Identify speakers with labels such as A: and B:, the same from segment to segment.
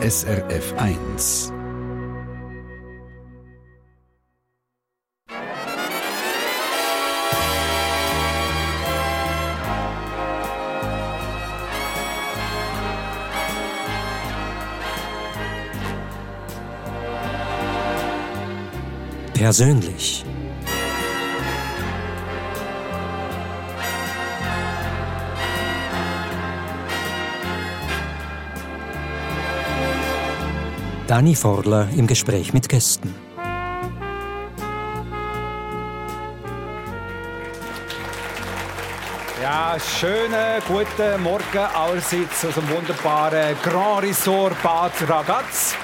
A: SRF 1.
B: Persönlich. Dani Forler im Gespräch mit Gästen.
C: Ja, schönen guten Morgen allerseits aus dem wunderbaren Grand Resort Bad Ragaz.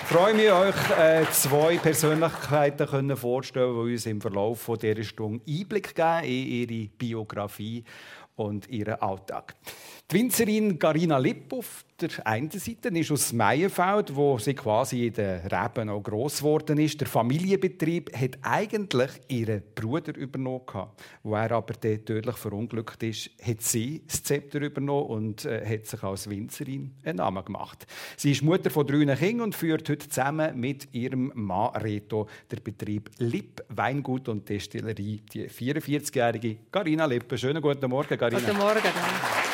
C: Ich freue mich, euch äh, zwei Persönlichkeiten können die uns im Verlauf dieser Stunde Einblick geben in ihre Biografie und ihren Alltag. Die Winzerin Garina Lipp auf der einen Seite ist aus Meierfeld, wo sie quasi in den Reben auch gross geworden ist. Der Familienbetrieb hat eigentlich ihren Bruder übernommen. Wo er aber tödlich verunglückt ist, hat sie das Zepter übernommen und äh, hat sich als Winzerin einen Namen gemacht. Sie ist Mutter von drei Kindern und führt heute zusammen mit ihrem Mann Reto der Betrieb Lipp Weingut und Destillerie. Die 44-jährige Garina Lippe. Schönen guten Morgen, Garina.
D: Guten Morgen.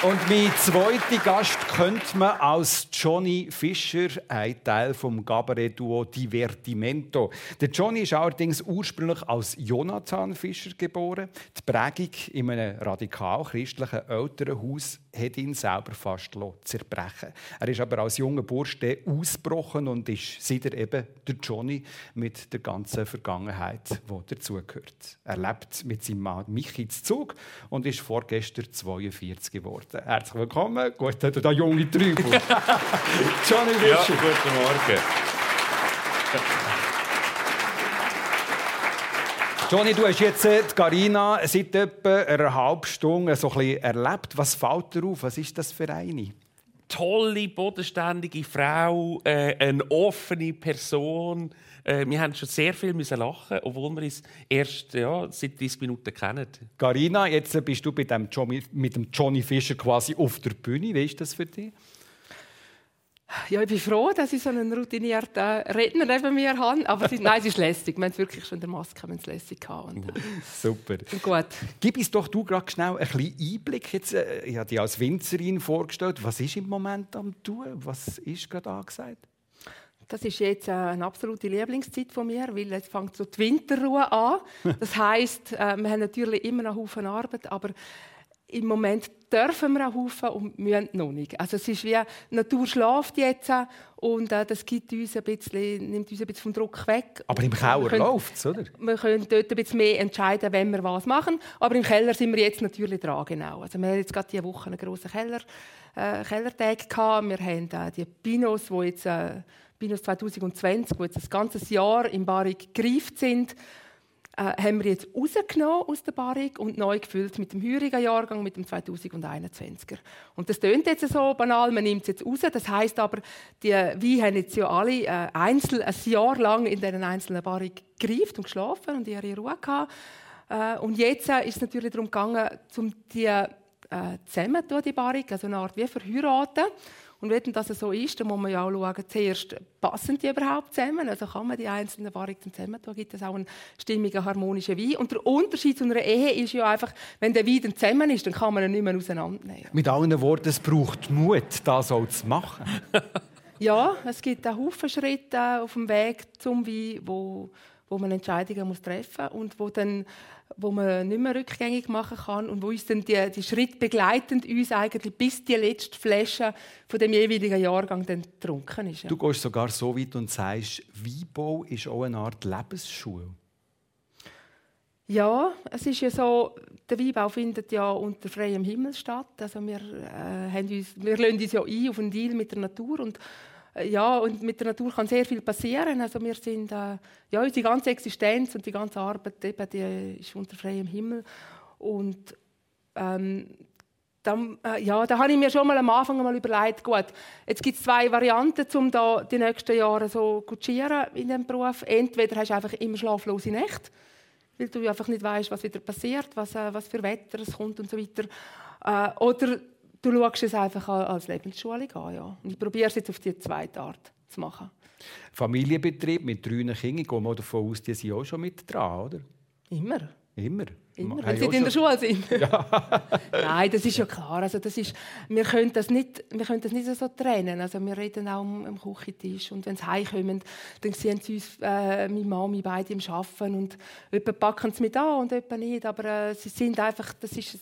C: Und mein zweiter Gast könnte man als Johnny Fischer, ein Teil vom Gabaret-Duo Divertimento. Der Johnny ist allerdings ursprünglich als Jonathan Fischer geboren. Die Prägung in einem radikal-christlichen Elternhaus hat ihn selber fast zerbrechen Er ist aber als junger Bursch ausgebrochen und ist seitdem eben der Johnny mit der ganzen Vergangenheit, die dazugehört. Er lebt mit seinem Mann Michi zu Zug und ist vorgestern 42 geworden. Herzlich willkommen, gut, der junge Trübel.
E: Johnny Fischer. Ja, guten Morgen.
C: Johnny, du hast jetzt äh, die Carina seit etwa einer halben Stunde so ein bisschen erlebt. Was fällt dir auf? Was ist das für eine?
E: Tolle, bodenständige Frau, äh, eine offene Person. Äh, wir haben schon sehr viel müssen lachen, obwohl wir uns erst ja, seit 30 Minuten kennen.
C: Carina, jetzt bist du mit dem Johnny, mit dem Johnny Fischer quasi auf der Bühne. Wie ist das für dich?
D: Ja, ich bin froh, dass ich so einen routinierten Redner neben mir habe. Aber es, nein, es ist lästig. Wir haben es wirklich schon in der Maske haben es lässig gehabt. Und,
C: Super.
D: Und gut.
C: Gib uns doch du gerade schnell ein bisschen Einblick. Jetzt, äh, ich habe dich als Winzerin vorgestellt. Was ist im Moment am tun? Was ist gerade angesagt?
D: Das ist jetzt äh, eine absolute Lieblingszeit von mir, weil jetzt fängt so die Winterruhe an. Das heißt, äh, wir haben natürlich immer noch Haufen Arbeit, aber im Moment dürfen wir auch Haufen und müssen noch nicht. Also es ist wie, die Natur schläft jetzt und äh, das gibt uns ein bisschen, nimmt uns ein bisschen vom Druck weg.
C: Aber im Keller läuft es, oder?
D: Wir können dort ein bisschen mehr entscheiden, wenn wir was machen. Aber im Keller sind wir jetzt natürlich dran, genau. Also wir haben jetzt gerade diese Woche einen grossen Keller, äh, Kellertag gehabt. Wir haben äh, die Pinos, die jetzt, äh, Pinos 2020, die jetzt das ganze Jahr im Barik gereift sind äh, haben wir jetzt rausgenommen aus der Barrik und neu gefüllt mit dem heurigen Jahrgang, mit dem 2021er. Und das tönt jetzt so banal, man nimmt es jetzt raus. Das heißt aber, die Weine haben jetzt ja alle äh, einzeln, ein Jahr lang in diesen einzelnen Barrik gereift und geschlafen und ihre Ruhe gehabt. Äh, und jetzt äh, ist es natürlich darum gegangen, um die äh, zusammen die Barrik, also eine Art wie verheiraten. Und wenn das so ist, dann muss man ja auch schauen, zuerst, passen die überhaupt zusammen? Also kann man die einzelnen Varianten zusammen tun? Gibt es auch einen stimmigen, harmonischen Wein? Und der Unterschied zu einer Ehe ist ja einfach, wenn der Wein dann zusammen ist, dann kann man ihn nicht mehr auseinandernehmen.
C: Mit anderen Worten, es braucht Mut, das auch zu machen.
D: ja, es gibt auch Haufen Schritte auf dem Weg zum Wein, wo, wo man Entscheidungen muss treffen muss und wo dann wo man nicht mehr rückgängig machen kann und wo uns dann die, die Schritt begleitend uns eigentlich bis die letzte Flasche von dem jeweiligen Jahrgang dann getrunken ist.
C: Ja. Du gehst sogar so weit und sagst, Weinbau ist auch eine Art Lebensschule.
D: Ja, es ist ja so, der Weinbau findet ja unter freiem Himmel statt. Also wir, äh, haben uns, wir lassen uns ja ein auf einen Deal mit der Natur und ja, und mit der Natur kann sehr viel passieren. Also wir sind, äh, ja, unsere ganze Existenz und die ganze Arbeit eben, die ist unter freiem Himmel. Und ähm, dann, äh, ja, da habe ich mir schon mal am Anfang mal überlegt, gut, jetzt gibt es zwei Varianten, um da die nächsten Jahre so kutschieren in diesem Beruf. Entweder hast du einfach immer schlaflose Nächte, weil du einfach nicht weißt, was wieder passiert, was, äh, was für Wetter es kommt und so weiter. Äh, oder du schaust es einfach als Lebensschulung an. Ja. Und ich probiere es jetzt auf die zweite Art zu machen.
C: Familienbetrieb mit drei Kindern, ich gehe mal davon aus, die sind auch schon mit dran, oder?
D: Immer.
C: Immer?
D: Immer, wenn sie in der Schule sind. Ja. Nein, das ist ja klar. Also das ist, wir, können das nicht, wir können das nicht so trennen. Also wir reden auch am, am Küchentisch. Und wenn sie heimkommen, dann sehen sie uns, äh, meine Mami, beide im Arbeiten. Und jemand packen sie mit an und jemand nicht. Aber äh, sie sind einfach, das ist,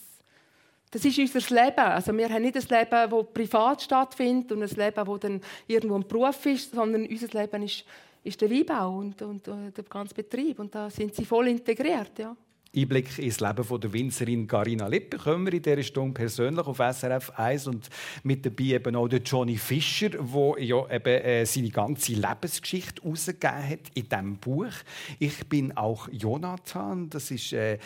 D: das ist unser Leben. Also wir haben nicht ein Leben, das privat stattfindet und ein Leben, das dann irgendwo ein Beruf ist, sondern unser Leben ist, ist der Weinbau und, und, und der ganze Betrieb. Und da sind sie voll integriert, ja.
C: Einblick ins Leben von der Winzerin Garina Lipp bekommen wir in dieser Stunde persönlich auf SRF 1 und mit dabei eben auch der Johnny Fischer, der ja eben äh, seine ganze Lebensgeschichte herausgegeben hat in diesem Buch. Ich bin auch Jonathan, das ist, äh,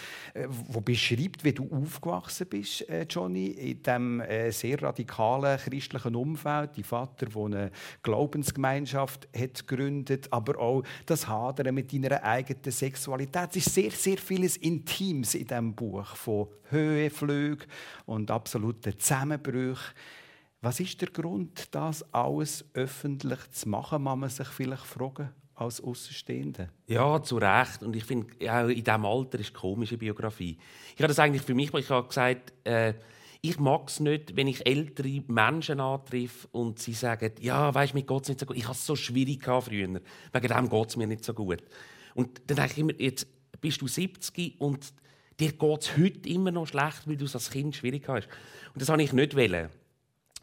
C: wo beschreibt, wie du aufgewachsen bist, äh, Johnny, in diesem äh, sehr radikalen christlichen Umfeld. Die Vater, der eine Glaubensgemeinschaft hat gegründet, aber auch das Hadern mit deiner eigenen Sexualität. Es ist sehr, sehr vieles in Intimes in diesem Buch von Höhenflügen und absoluten Zusammenbrüchen. Was ist der Grund, das alles öffentlich zu machen, kann man sich vielleicht fragen als Außenstehende?
E: Ja, zu Recht. Und ich finde, ja, in diesem Alter ist komische Biografie. Ich habe das eigentlich für mich, ich habe gesagt, äh, ich mag es nicht, wenn ich ältere Menschen antreffe und sie sagen, ja, weißt, mir geht es nicht so gut. Ich hatte es so schwierig früher. Wegen dem geht es mir nicht so gut. Und dann denke ich immer, jetzt, bist du 70 und dir geht es heute immer noch schlecht, weil du es als Kind schwierig hast. Und das habe ich nicht wollen.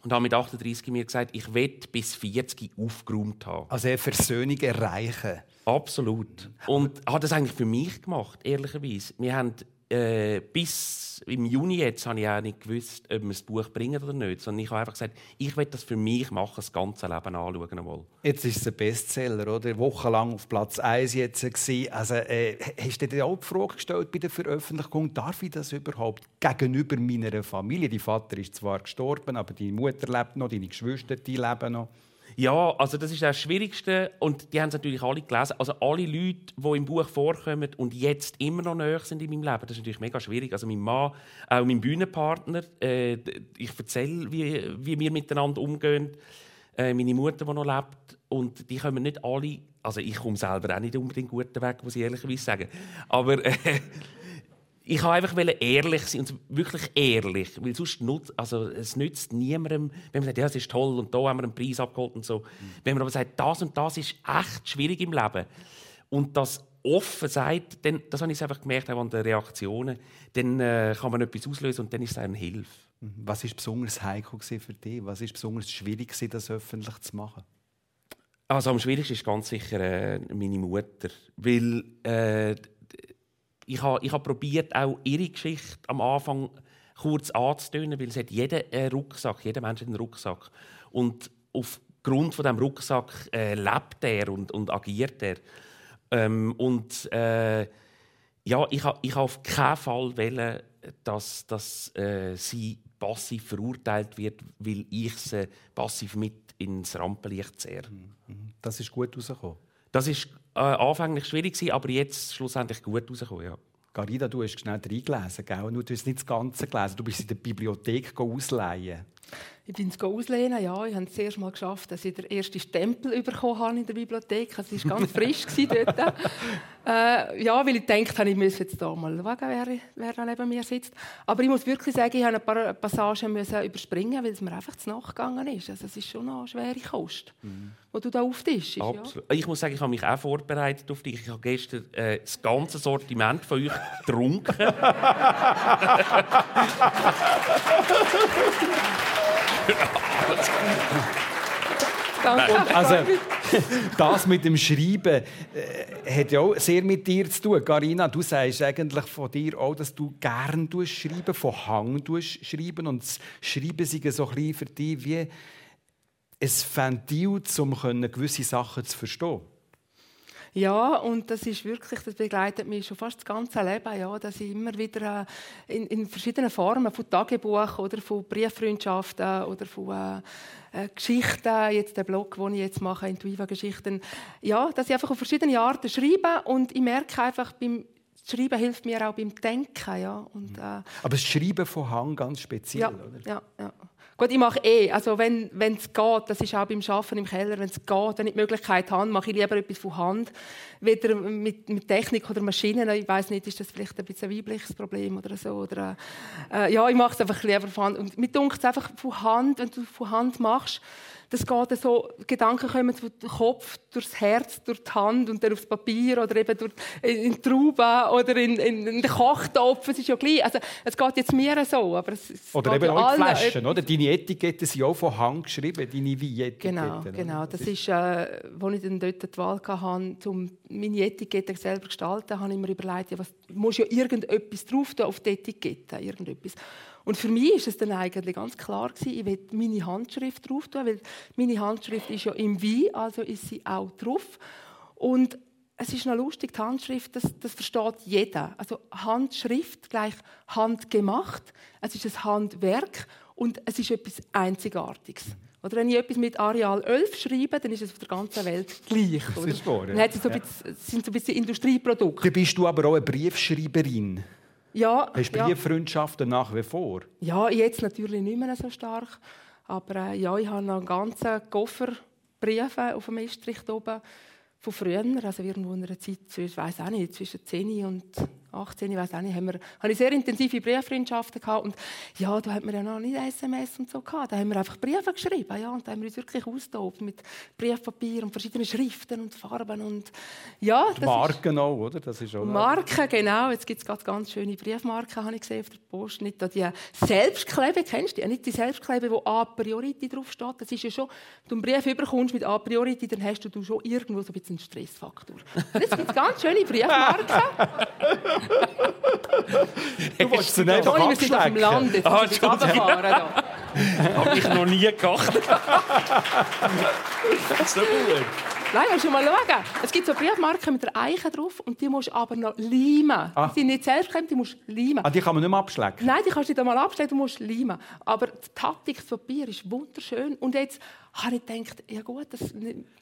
E: Und habe mit 38 mir gesagt, ich will bis 40 aufgeräumt haben.
C: Also eine Versöhnung erreichen.
E: Absolut. Und habe das eigentlich für mich gemacht, ehrlicherweise. Wir haben äh, bis im Juni jetzt habe ich auch nicht gewusst, ob wir das Buch bringen oder nicht. Sondern ich habe einfach gesagt, ich will das für mich machen, das ganze Leben anschauen. Einmal.
C: Jetzt ist es ein Bestseller, oder? Wochenlang auf Platz 1 jetzt gewesen. Also, äh, hast du dir auch die Frage gestellt bei der Veröffentlichung, darf ich das überhaupt gegenüber meiner Familie? Dein Vater ist zwar gestorben, aber deine Mutter lebt noch, deine Geschwister die leben noch.
E: Ja, also das ist das Schwierigste und die haben es natürlich alle gelesen. Also alle Leute, die im Buch vorkommen und jetzt immer noch näher sind in meinem Leben, das ist natürlich mega schwierig. Also mein Mann, auch mein Bühnenpartner, äh, ich erzähle, wie, wie wir miteinander umgehen. Äh, meine Mutter, die noch lebt und die kommen nicht alle, also ich komme selber auch nicht unbedingt guten Weg, muss ich ehrlicherweise sagen. Aber äh, ich wollte einfach ehrlich sein und wirklich ehrlich, weil sonst nutzt, also es nützt niemandem, wenn man sagt, ja, es ist toll und da haben wir einen Preis abgeholt und so. Mhm. Wenn man aber sagt, das und das ist echt schwierig im Leben und das offen sagt, dann, das habe ich einfach gemerkt auch an den Reaktionen, dann äh, kann man etwas auslösen und dann ist es eine Hilfe.
C: Mhm. Was ist besonders heikel für dich? Was ist besonders schwierig das öffentlich zu machen?
E: Also am schwierigsten ist ganz sicher äh, meine Mutter, weil äh, ich habe ich hab probiert, auch ihre Geschichte am Anfang kurz anzutönen, weil es hat jeder einen Rucksack, jeder Mensch hat einen Rucksack. Und aufgrund von diesem Rucksack äh, lebt er und, und agiert er. Ähm, und äh, ja, ich habe ich ha auf keinen Fall wollen, dass, dass äh, sie passiv verurteilt wird, weil ich sie passiv mit ins Rampenlicht zehre.
C: Mhm. Das ist gut rausgekommen.
E: Das ist äh, anfänglich schwierig gewesen, aber jetzt schlussendlich gut rausgekommen. Ja.
C: Garida, du hast schnell reingelesen, gell? du hast nicht das Ganze gelesen. Du bist in der Bibliothek ausleihen.
D: Ich bin es auslehnen, ja. Ich habe es zuerst mal geschafft, dass ich den ersten Stempel bekommen habe in der Bibliothek. Also, es war ganz frisch dort. Äh, ja, weil ich dachte, ich müsse jetzt hier mal schauen, wer, wer da neben mir sitzt. Aber ich muss wirklich sagen, ich musste ein paar Passagen müssen überspringen, weil es mir einfach zu nachgegangen ist. Also, es ist schon eine schwere Kost, mhm. die du da auftischst.
E: Ja. Ich muss sagen, ich habe mich auch vorbereitet auf dich. Ich habe gestern äh, das ganze Sortiment von euch getrunken.
C: also, das mit dem Schreiben äh, hat ja auch sehr mit dir zu tun. Carina, du sagst eigentlich von dir auch, dass du gerne schreiben, von Hang schreiben und das Schreiben sei so ein bisschen für dich wie ein Ventil, um gewisse Sachen zu verstehen.
D: Ja, und das ist wirklich, das begleitet mich schon fast das ganze Leben, ja, dass ich immer wieder äh, in, in, verschiedenen Formen von Tagebuch oder von Brieffreundschaften oder von äh, äh, Geschichten, jetzt der Blog, den ich jetzt mache, Intuiva Geschichten, ja, dass ich einfach auf verschiedene Arten schreibe und ich merke einfach beim das Schreiben hilft mir auch beim Denken. Ja. Und, äh,
C: Aber das Schreiben von Hand ganz speziell,
D: ja,
C: oder?
D: Ja, ja. Gut, ich mache eh, also wenn es geht, das ist auch beim Arbeiten im Keller, wenn es geht, wenn ich die Möglichkeit habe, mache ich lieber etwas von Hand, weder mit, mit Technik oder Maschinen. Ich weiß nicht, ist das vielleicht ein bisschen ein weibliches Problem oder so. Oder, äh, ja, ich mache es einfach lieber von Hand. Und mir dunkt es einfach von Hand, wenn du von Hand machst, das geht so, Gedanken kommen von dem Kopf durchs Herz, durch die Hand und dann aufs Papier oder eben durch, in die Traube oder in, in, in den Kochtopf. Es ist ja gleich. Also, es geht jetzt mir so, aber es, es
C: Oder eben
D: ja
C: auch
D: allen
C: Flaschen, oder? Deine Etiketten sind auch von Hand geschrieben, deine Wein-Etiketten.
D: Genau, genau. Das ist, äh, als ich dann dort die Wahl hatte, um meine Etikette selber zu gestalten, habe ich mir überlegt, ja, was, muss ja irgendetwas drauf tun auf die Etikette, irgendetwas. Und für mich ist es dann eigentlich ganz klar gewesen, ich will meine Handschrift drauf tun, weil meine Handschrift ist ja im Wein, also ist sie auch drauf. Und es ist noch lustig, die Handschrift, das, das versteht jeder. Also Handschrift gleich handgemacht. Es ist ein Handwerk und es ist etwas Einzigartiges. Oder wenn ich etwas mit Areal 11 schreibe, dann ist es auf der ganzen Welt gleich.
C: Das ist wahr, ja.
D: Dann hat es so ein bisschen, sind so ein bisschen Industrieprodukte.
C: Dann bist du aber auch eine Briefschreiberin.
D: Ja,
C: Hast du
D: ja.
C: Brieffreundschaften nach wie vor?
D: Ja, jetzt natürlich nicht mehr so stark. Aber äh, ja, ich habe noch einen ganzen Koffer Briefe auf dem Estrich oben von früher, also irgendwo in einer Zeit, ich weiß auch nicht, zwischen 10 und 18, ich weiß auch nicht, haben wir, habe ich sehr intensive Brieffreundschaften gehabt und ja, da hat man ja noch nicht SMS und so gehabt, da haben wir einfach Briefe geschrieben, ja, und da haben wir uns wirklich austobt mit Briefpapier und verschiedenen Schriften und Farben und ja, das ist-
C: Marken auch, oder? Das ist auch
D: Marken, genau. Jetzt gibt es gerade ganz schöne Briefmarken, habe ich gesehen auf der Post. Nicht da die Selbstklebe, kennst du die? Nicht die Selbstklebe, wo A Priority draufsteht. Das ist ja schon, wenn du einen Brief überkommst mit A Priority, dann hast du schon irgendwo so ein bisschen einen Stressfaktor. Und Jetzt gibt es ganz schöne Briefmarken.
C: Du willst sie nicht
D: Toni, wir sind auf dem. Land, jetzt
E: Ah,
D: musst du runterfahren.
E: Habe ich noch nie geachtet. so gut.
D: Nein, musst du mal schauen. Es gibt so Briefmarken mit der Eiche drauf und die musst du aber noch leimen.
C: Ah.
D: Die sind nicht selbstklebend, die musst du leimen.
C: Ah, die kann man nicht mehr abschlecken.
D: Nein, die kannst du nicht einmal abstellen, du musst leimen. Aber die Taktik, das Papier ist wunderschön. Und jetzt habe ich gedacht, ja gut, das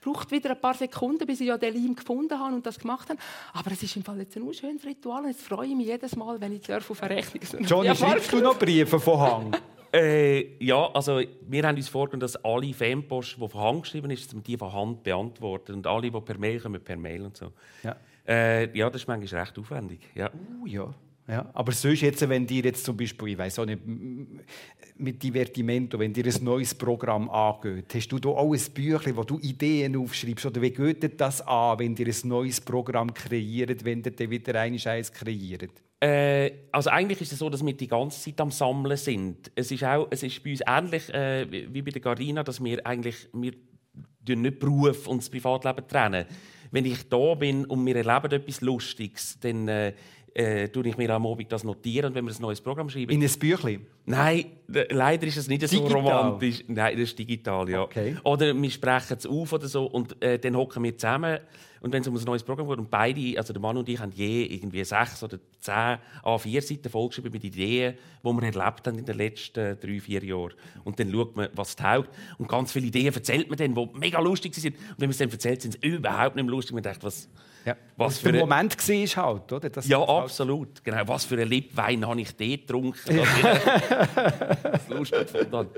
D: braucht wieder ein paar Sekunden, bis ich ja den Leim gefunden habe und das gemacht habe. Aber es ist im Fall jetzt ein schönes Ritual und jetzt freue ich mich jedes Mal, wenn ich auf eine Rechnung
C: Johnny, schreibst du noch Briefe von Hand?
E: Äh, ja, also wir haben uns vorgenommen, dass alle Fanpost, die von Hand geschrieben ist, dass wir die von Hand beantworten. Und alle, die per Mail kommen, per Mail und so.
C: Ja.
E: Äh, ja, das ist manchmal recht aufwendig. Ja.
C: Uh, ja. Ja, aber sonst jetzt, wenn dir jetzt zum Beispiel, ich weiß auch nicht, mit Divertimento, wenn dir ein neues Programm angeht, hast du da auch ein Büchlein, wo du Ideen aufschreibst? Oder wie geht das an, wenn dir ein neues Programm kreiert, wenn dir dann wieder ein eins kreiert?
E: Äh, also eigentlich ist es so, dass wir die ganze Zeit am Sammeln sind. Es ist, auch, es ist bei uns ähnlich äh, wie bei der Gardina, dass wir eigentlich wir nicht Beruf und das Privatleben trennen. Wenn ich da bin und wir erleben etwas Lustiges, dann äh, äh, tue ich mir am Abend das notieren und wenn wir ein neues Programm schreiben.
C: In ein Büchlein?
E: Nein, leider ist es nicht so
C: Digital?
E: romantisch. Nein, das ist digital, ja.
C: Okay.
E: Oder wir sprechen es auf oder so und äh, dann hocken wir zusammen und wenn es um ein neues Programm geht und beide, also der Mann und ich, haben je irgendwie sechs oder zehn A4-Seiten vollgeschrieben mit Ideen, die wir erlebt haben in den letzten drei, vier Jahren. Und dann schaut man, was taugt. Und ganz viele Ideen erzählt man dann, die mega lustig sind. Und wenn man es dann erzählt, sind sie überhaupt nicht mehr lustig. Man denkt, was,
C: Ja.
E: was
C: Was
E: für ein-
C: Moment war halt, oder? Das
E: ja,
C: das halt-
E: absolut. Genau. Was für einen Lippwein habe ich dort getrunken? das ist lustig gefunden.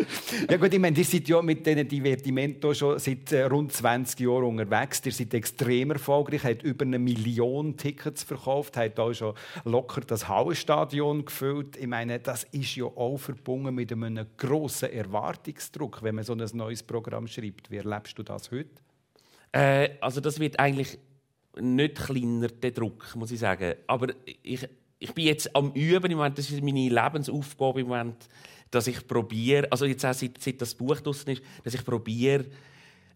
C: Ja gut, ich meine, ihr seid ja mit diesen Divertimento schon seit äh, rund 20 Jahren unterwegs. Ihr seid extrem erfolgreich, habt über eine Million Tickets verkauft, habt auch schon locker das Hallenstadion gefüllt. Ich meine, das ist ja auch verbunden mit einem grossen Erwartungsdruck, wenn man so ein neues Programm schreibt. Wie erlebst du das heute?
E: Äh, also das wird eigentlich nicht kleiner, der Druck, muss ich sagen. Aber ich, ich bin jetzt am Üben im Moment, das ist meine Lebensaufgabe im Moment, dass ich probiere, also jetzt auch seit, seit das Buch draussen ist, dass ich probiere,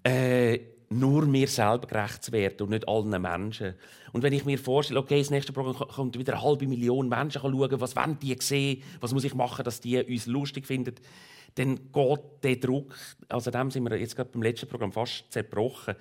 E: äh, nur mir selber gerecht zu werden und nicht allen Menschen. Und wenn ich mir vorstelle, okay, das nächste Programm ko- kommt wieder eine halbe Million Menschen schauen, was wollen die sehen, was muss ich machen, dass die uns lustig finden, dann geht der Druck, also dem sind wir jetzt gerade beim letzten Programm fast zerbrochen.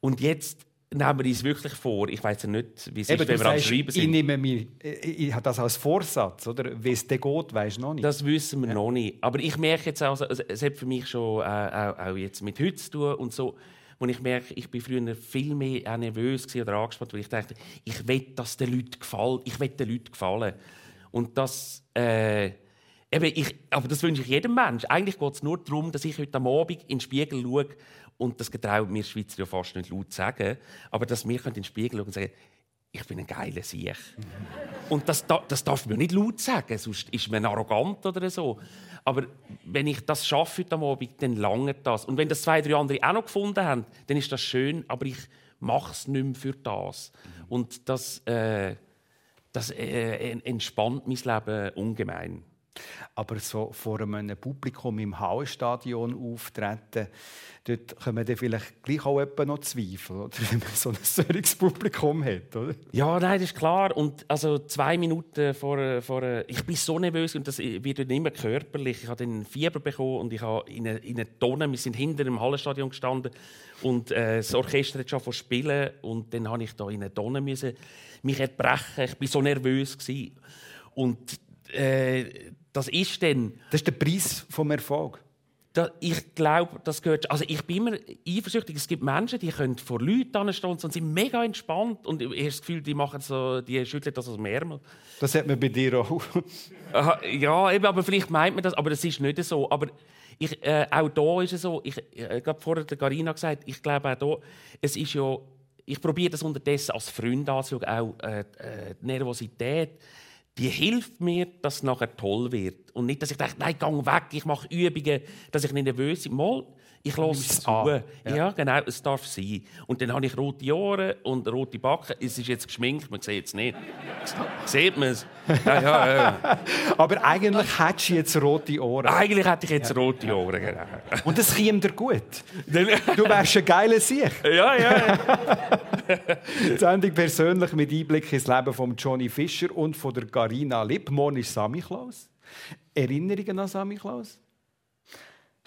E: Und jetzt nehmen wir uns wirklich vor, ich weiß ja nicht, wie es
C: Eben,
E: ist, wenn wir am Schreiben
C: ich,
E: sind.
C: nehme mir, ich habe das als Vorsatz, oder? Wie es dann geht, weisst du noch nicht.
E: Das wissen wir noch nicht. Aber ich merke jetzt auch, also, es hat für mich schon äh, auch, auch jetzt mit heute zu tun und so. wo ich merke, ich bin früher viel mehr nervös oder angespannt, weil ich dachte, ich will, dass den Leuten gefällt, ich will den Leuten gefallen. Und das, äh, eben ich, aber das wünsche ich jedem Menschen. Eigentlich geht es nur darum, dass ich heute am Abend in den Spiegel schaue und das getrauen mir Schweizer ja fast nicht laut sagen, aber dass wir in den Spiegel schauen und sagen, ich bin ein geiler Sieg. Und das, das darf man nicht laut sagen, sonst ist man arrogant oder so. Aber wenn ich das schaffe heute Abend, dann lange das. Und wenn das zwei, drei andere auch noch gefunden haben, dann ist das schön, aber ich mache es nicht mehr für das. Und das, äh, das äh, entspannt mein Leben ungemein.
C: Aber so vor einem Publikum im Hauenstadion auftreten, dort kommen dann vielleicht gleich auch noch Zweifel, oder? wenn man so ein solches Publikum hat, oder?
E: Ja, nein, das ist klar. Und also zwei Minuten vor, vor ich bin so nervös und das wird dann immer körperlich. Ich habe dann Fieber bekommen und ich habe in eine, in eine Tonne, wir sind hinter dem Hallenstadion gestanden und äh, das Orchester hat schon von spielen und dann habe ich da in eine Tonne müssen mich erbrechen. Ich bin so nervös gewesen. und äh, das ist dann...
C: Das ist der Preis vom Erfolg.
E: Da, ich glaube, das gehört. Also ich bin immer eifersüchtig. Es gibt Menschen, die können vor Leuten stehen und sind mega entspannt und ich habe das Gefühl, die machen so, die schütteln das aus dem Ärmel.
C: Das hat man bei dir auch.
E: ja, eben, aber vielleicht meint man das, aber das ist nicht so. Aber ich, äh, auch da ist es so. Ich äh, habe vorher der Carina gesagt, ich glaube auch hier, es ist ja. Ich probiere das unterdessen als Freund anzuschauen, auch äh, äh die Nervosität die hilft mir, dass es nachher toll wird. Und nicht, dass ich denke, nein, geh weg, ich mache Übungen, dass ich nicht nervös bin. Mal, ich lasse es zu. Ja. ja. genau, es darf sein. Und dann habe ich rote Ohren und rote Backen. Es ist jetzt geschminkt, man sieht es nicht. Sieht man es? Ja, ja,
C: ja. Aber eigentlich hättest du jetzt rote Ohren.
E: Eigentlich hätte ich jetzt rote Ohren, genau.
C: Und das käme dir gut. Du wärst ein geiler Sieg.
E: Ja, ja.
C: Die Sendung persönlich mit Einblick ins Leben von Johnny Fischer und von der Garina Lippmann ist Sammy Klaus. Erinnerungen an Sammy Klaus?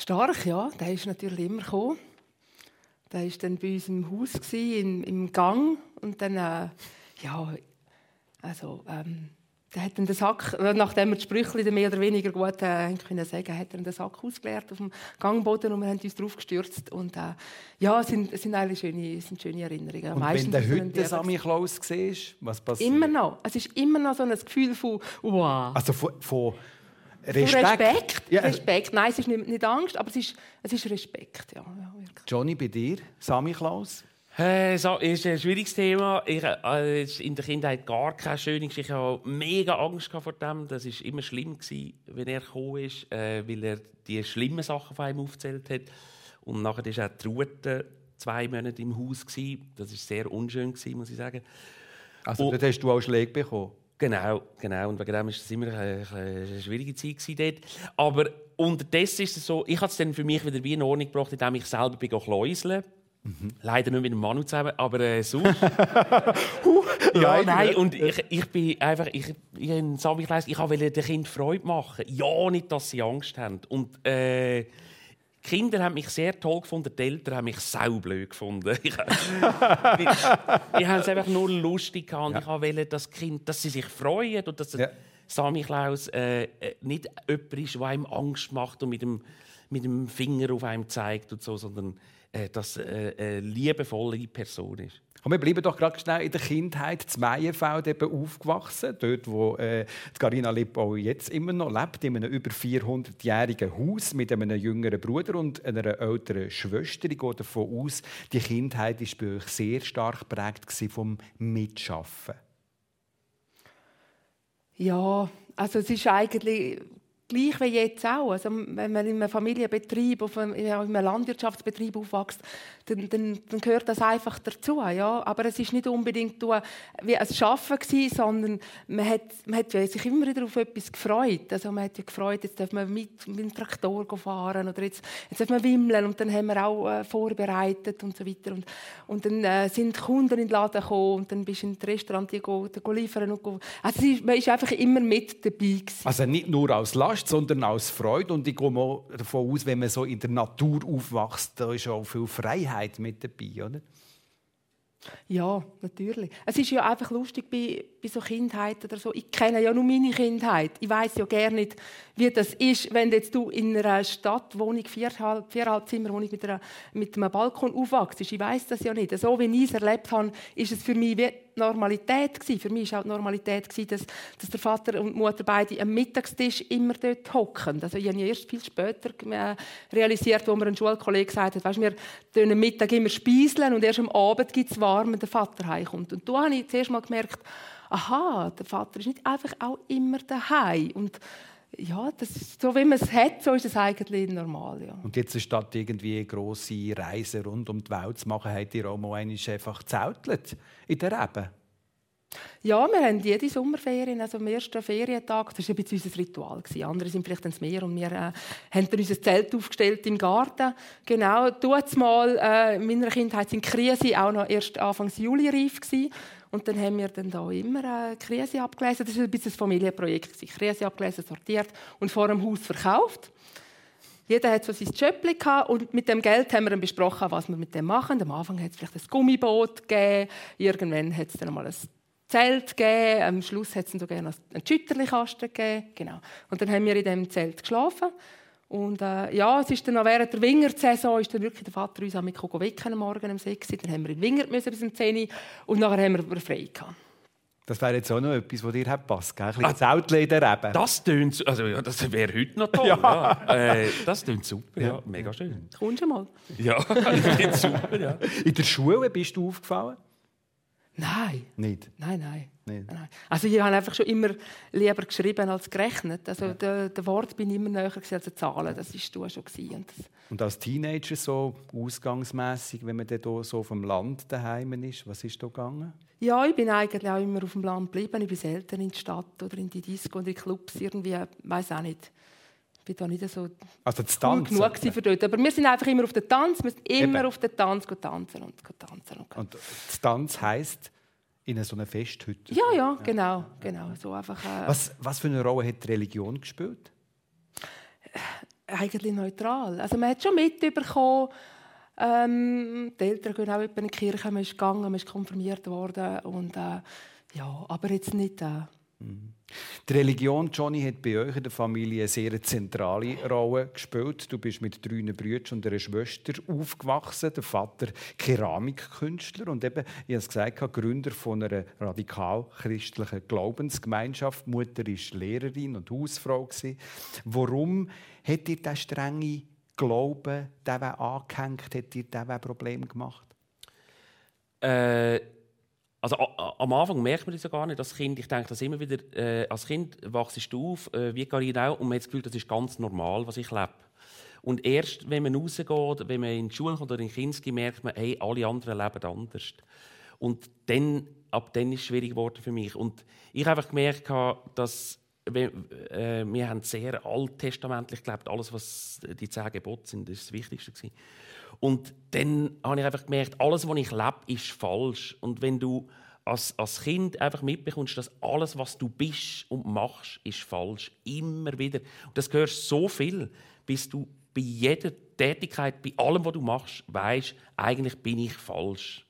D: Stark, ja. Der ist natürlich immer gekommen. Der war dann bei uns im Haus, gewesen, im, Gang. Und dann, äh, ja, also, ähm, der hat dann den Sack, nachdem wir die Sprüche mehr oder weniger gut äh, können sagen, hat er den Sack ausgeleert auf dem Gangboden und wir haben uns drauf gestürzt. Und äh, ja, es sind, es sind eigentlich schöne, sind schöne Erinnerungen.
C: Und Meistens wenn du heute Sammy Klaus siehst, was passiert?
D: Immer noch. Es ist immer noch so ein Gefühl von wow.
C: Also von, von Respekt.
D: Respekt. Ja. Respekt. Nein, es ist nicht, nicht, Angst, aber es ist, es ist Respekt. Ja, ja,
C: Johnny, bei dir, Sami Klaus?
E: Äh, so, ist ein schwieriges Thema. Ich äh, in der Kindheit gar keine schöne Geschichte. Ich hatte mega Angst vor dem. Das war immer schlimm, gewesen, wenn er gekommen ist, äh, weil er die schlimmen Sachen von ihm aufgezählt hat. Und nachher war auch die Rute zwei Monate im Haus. Gewesen. Das war sehr unschön, gewesen, muss ich sagen.
C: Also, dort hast du auch Schläge bekommen?
E: Genau, genau. Und wegen dem war es immer eine, eine schwierige Zeit dort. Aber unterdessen ist es so, ich habe es dann für mich wieder wie in Ordnung gebracht, indem ich selber bin kläuseln. Mhm. Leider nicht mit dem Manu zusammen, aber äh, sonst. ja, nein, und ich, ich bin einfach, ich, ich, ich, ich wollte den Kind Freude machen. Ja, nicht, dass sie Angst haben. Und äh, die Kinder haben mich sehr toll gefunden, die Eltern haben mich saublöd gefunden. ich, ich, es einfach nur lustig gehabt. Ja. Ich wollte, dass Kind, dass sie sich freuen und dass ja. Sammy Klaus äh, äh, nicht jemand ist, der einem Angst macht und mit dem, mit dem Finger auf einem zeigt und so, sondern äh, dass äh, eine liebevolle Person ist.
C: Und wir bleiben doch gerade schnell in der Kindheit zu Meyenfeld eben aufgewachsen, dort wo äh, Carina Lippau jetzt immer noch lebt, in einem über 400-jährigen Haus mit einem jüngeren Bruder und einer älteren Schwester. Ich gehe davon aus, die Kindheit war bei euch sehr stark geprägt vom Mitschaffen.
D: Ja, also es ist eigentlich gleich wie jetzt auch. Also, wenn man in einem Familienbetrieb, auf einem, in einem Landwirtschaftsbetrieb aufwächst, dann, dann, dann, gehört das einfach dazu. Ja? Aber es ist nicht unbedingt wie ein Schaffen sondern man hat, man hat sich immer wieder auf etwas gefreut. Also man hat ja gefreut, jetzt darf man mit, mit dem Traktor fahren oder jetzt, jetzt darf man wimmeln und dann haben wir auch äh, vorbereitet und so weiter. Und, und dann äh, sind Kunden in den Laden gekommen und dann bist du in das Restaurant go liefern und go. Also man ist einfach immer mit dabei gewesen.
C: Also nicht nur aus Last, sondern aus Freude und ich mal davon aus, wenn man so in der Natur aufwächst, da ist auch viel Freiheit mit dabei, oder?
D: Ja, natürlich. Es ist ja einfach lustig bei, bei so Kindheit oder so. Ich kenne ja nur meine Kindheit. Ich weiß ja gar nicht, wie das ist, wenn jetzt du in einer Stadtwohnung, viereinhalb, viereinhalb Zimmerwohnung mit, einer, mit einem Balkon aufwachst. Ich weiß das ja nicht. So wie ich es erlebt habe, ist es für mich wie Normalität gewesen. Für mich war auch die Normalität gewesen, dass, dass der Vater und die Mutter beide am Mittagstisch immer dort hocken. Also ich habe erst viel später äh, realisiert, wo mir ein Schulkollege gesagt hat, weißt, wir am Mittag immer speiseln und erst am Abend gibt es warm, wenn der Vater heimkommt. Und da habe ich zuerst mal gemerkt, aha, der Vater ist nicht einfach auch immer daheim und ja, das ist, so wie man es hat, so ist es eigentlich normal. Ja.
C: Und jetzt statt irgendwie grosse Reisen rund um die Welt zu machen, hat ihr auch mal einfach gezeltet in der Rebe?
D: Ja, wir haben jede Sommerferien, also am ersten Ferientag, das war ein bisschen unser Ritual. Andere sind vielleicht ins Meer und wir äh, haben dann unser Zelt aufgestellt im Garten. Genau, dort mal, äh, in meiner Kindheit sind Krise auch noch erst Anfang Juli reif gewesen. Und dann haben wir dann da immer äh, Krise abgelesen. Das war ein bisschen ein Familienprojekt. Krise abgelesen, sortiert und vor dem Haus verkauft. Jeder hat so sein Schöppli und mit dem Geld haben wir dann besprochen, was wir mit dem machen. Am Anfang hat es vielleicht ein Gummiboot gegeben, irgendwann hat es dann mal ein Zelt gegeben, am Schluss hat es sogar noch einen Schütterli-Kasten gegeben. Genau. Und dann haben wir in diesem Zelt geschlafen. Und äh, ja, es ist dann noch während der Wingert-Saison ist dann wirklich der Vater uns mit wecken am Morgen um 6 Uhr. Dann haben wir in Wingert müssen bis um 10 Uhr und nachher haben wir frei gehabt.
C: Das wäre jetzt auch noch etwas, was dir hat passt, gell? Ein bisschen ah,
E: Das tönt, also ja, das wäre heute noch toll. ja. ja. Äh, das tönt super, ja. ja. mega schön.
D: Kommst du mal?
E: Ja, ich finde super, ja.
C: In der Schule bist du aufgefallen?
D: Nein.
C: Nicht?
D: Nein, nein. Nein. Also ich habe einfach schon immer lieber geschrieben als gerechnet. Also ja. der, der Wort bin immer näher als die Zahlen. Das war schon gewesen.
C: Und als Teenager so ausgangsmässig, wenn man dann so vom Land daheim ist, was ist da gegangen?
D: Ja, ich bin eigentlich auch immer auf dem Land geblieben. Ich bin selten in die Stadt oder in die Disco oder in die Clubs irgendwie, weiß auch nicht. Ich bin da nicht so
C: also das cool
D: genug für dort. Aber wir sind einfach immer auf den Tanz. Wir sind immer Eben. auf den Tanz tanzen und tanzen.
C: Und, und das Tanz heisst in so einer Festhütte?
D: Ja, ja, genau. genau. So einfach,
C: äh was, was für eine Rolle hat die Religion gespielt?
D: Äh, eigentlich neutral. Also man hat schon mitbekommen, ähm, die Eltern gehen auch in die Kirche, man ist gegangen, man ist konfirmiert worden. Und, äh, ja, aber jetzt nicht... Äh,
C: die Religion, Johnny, hat bei euch in der Familie eine sehr zentrale Rolle gespielt. Du bist mit drei Brüdern und einer Schwester aufgewachsen. Der Vater Keramikkünstler und eben, ich habe es gesagt, Gründer von einer radikal-christlichen Glaubensgemeinschaft. Mutter war Lehrerin und Hausfrau. Warum hat dir der strenge Glauben der angehängt? Hat dir der Probleme gemacht?
E: Äh also am Anfang merkt man das ja gar nicht als Kind. Ich denke das immer wieder, äh, als Kind wachst du auf, äh, wie Karin auch, und man hat das Gefühl, das ist ganz normal, was ich lebe. Und erst, wenn man rausgeht, wenn man in die Schule kommt oder in Kinski, merkt man, hey, alle anderen leben anders. Und dann, ab dann ist es schwierig geworden für mich. Und ich habe einfach gemerkt, dass wir, äh, wir haben sehr alttestamentlich gelebt. Alles, was die zehn Gebote sind, das ist das Wichtigste. Gewesen. Und dann habe ich einfach gemerkt, alles, was ich lebe, ist falsch. Und wenn du als, als Kind einfach mitbekommst, dass alles, was du bist und machst, ist falsch. Immer wieder. Und das gehört so viel, bis du bei jeder Tätigkeit, bei allem, was du machst, weißt, eigentlich bin ich falsch.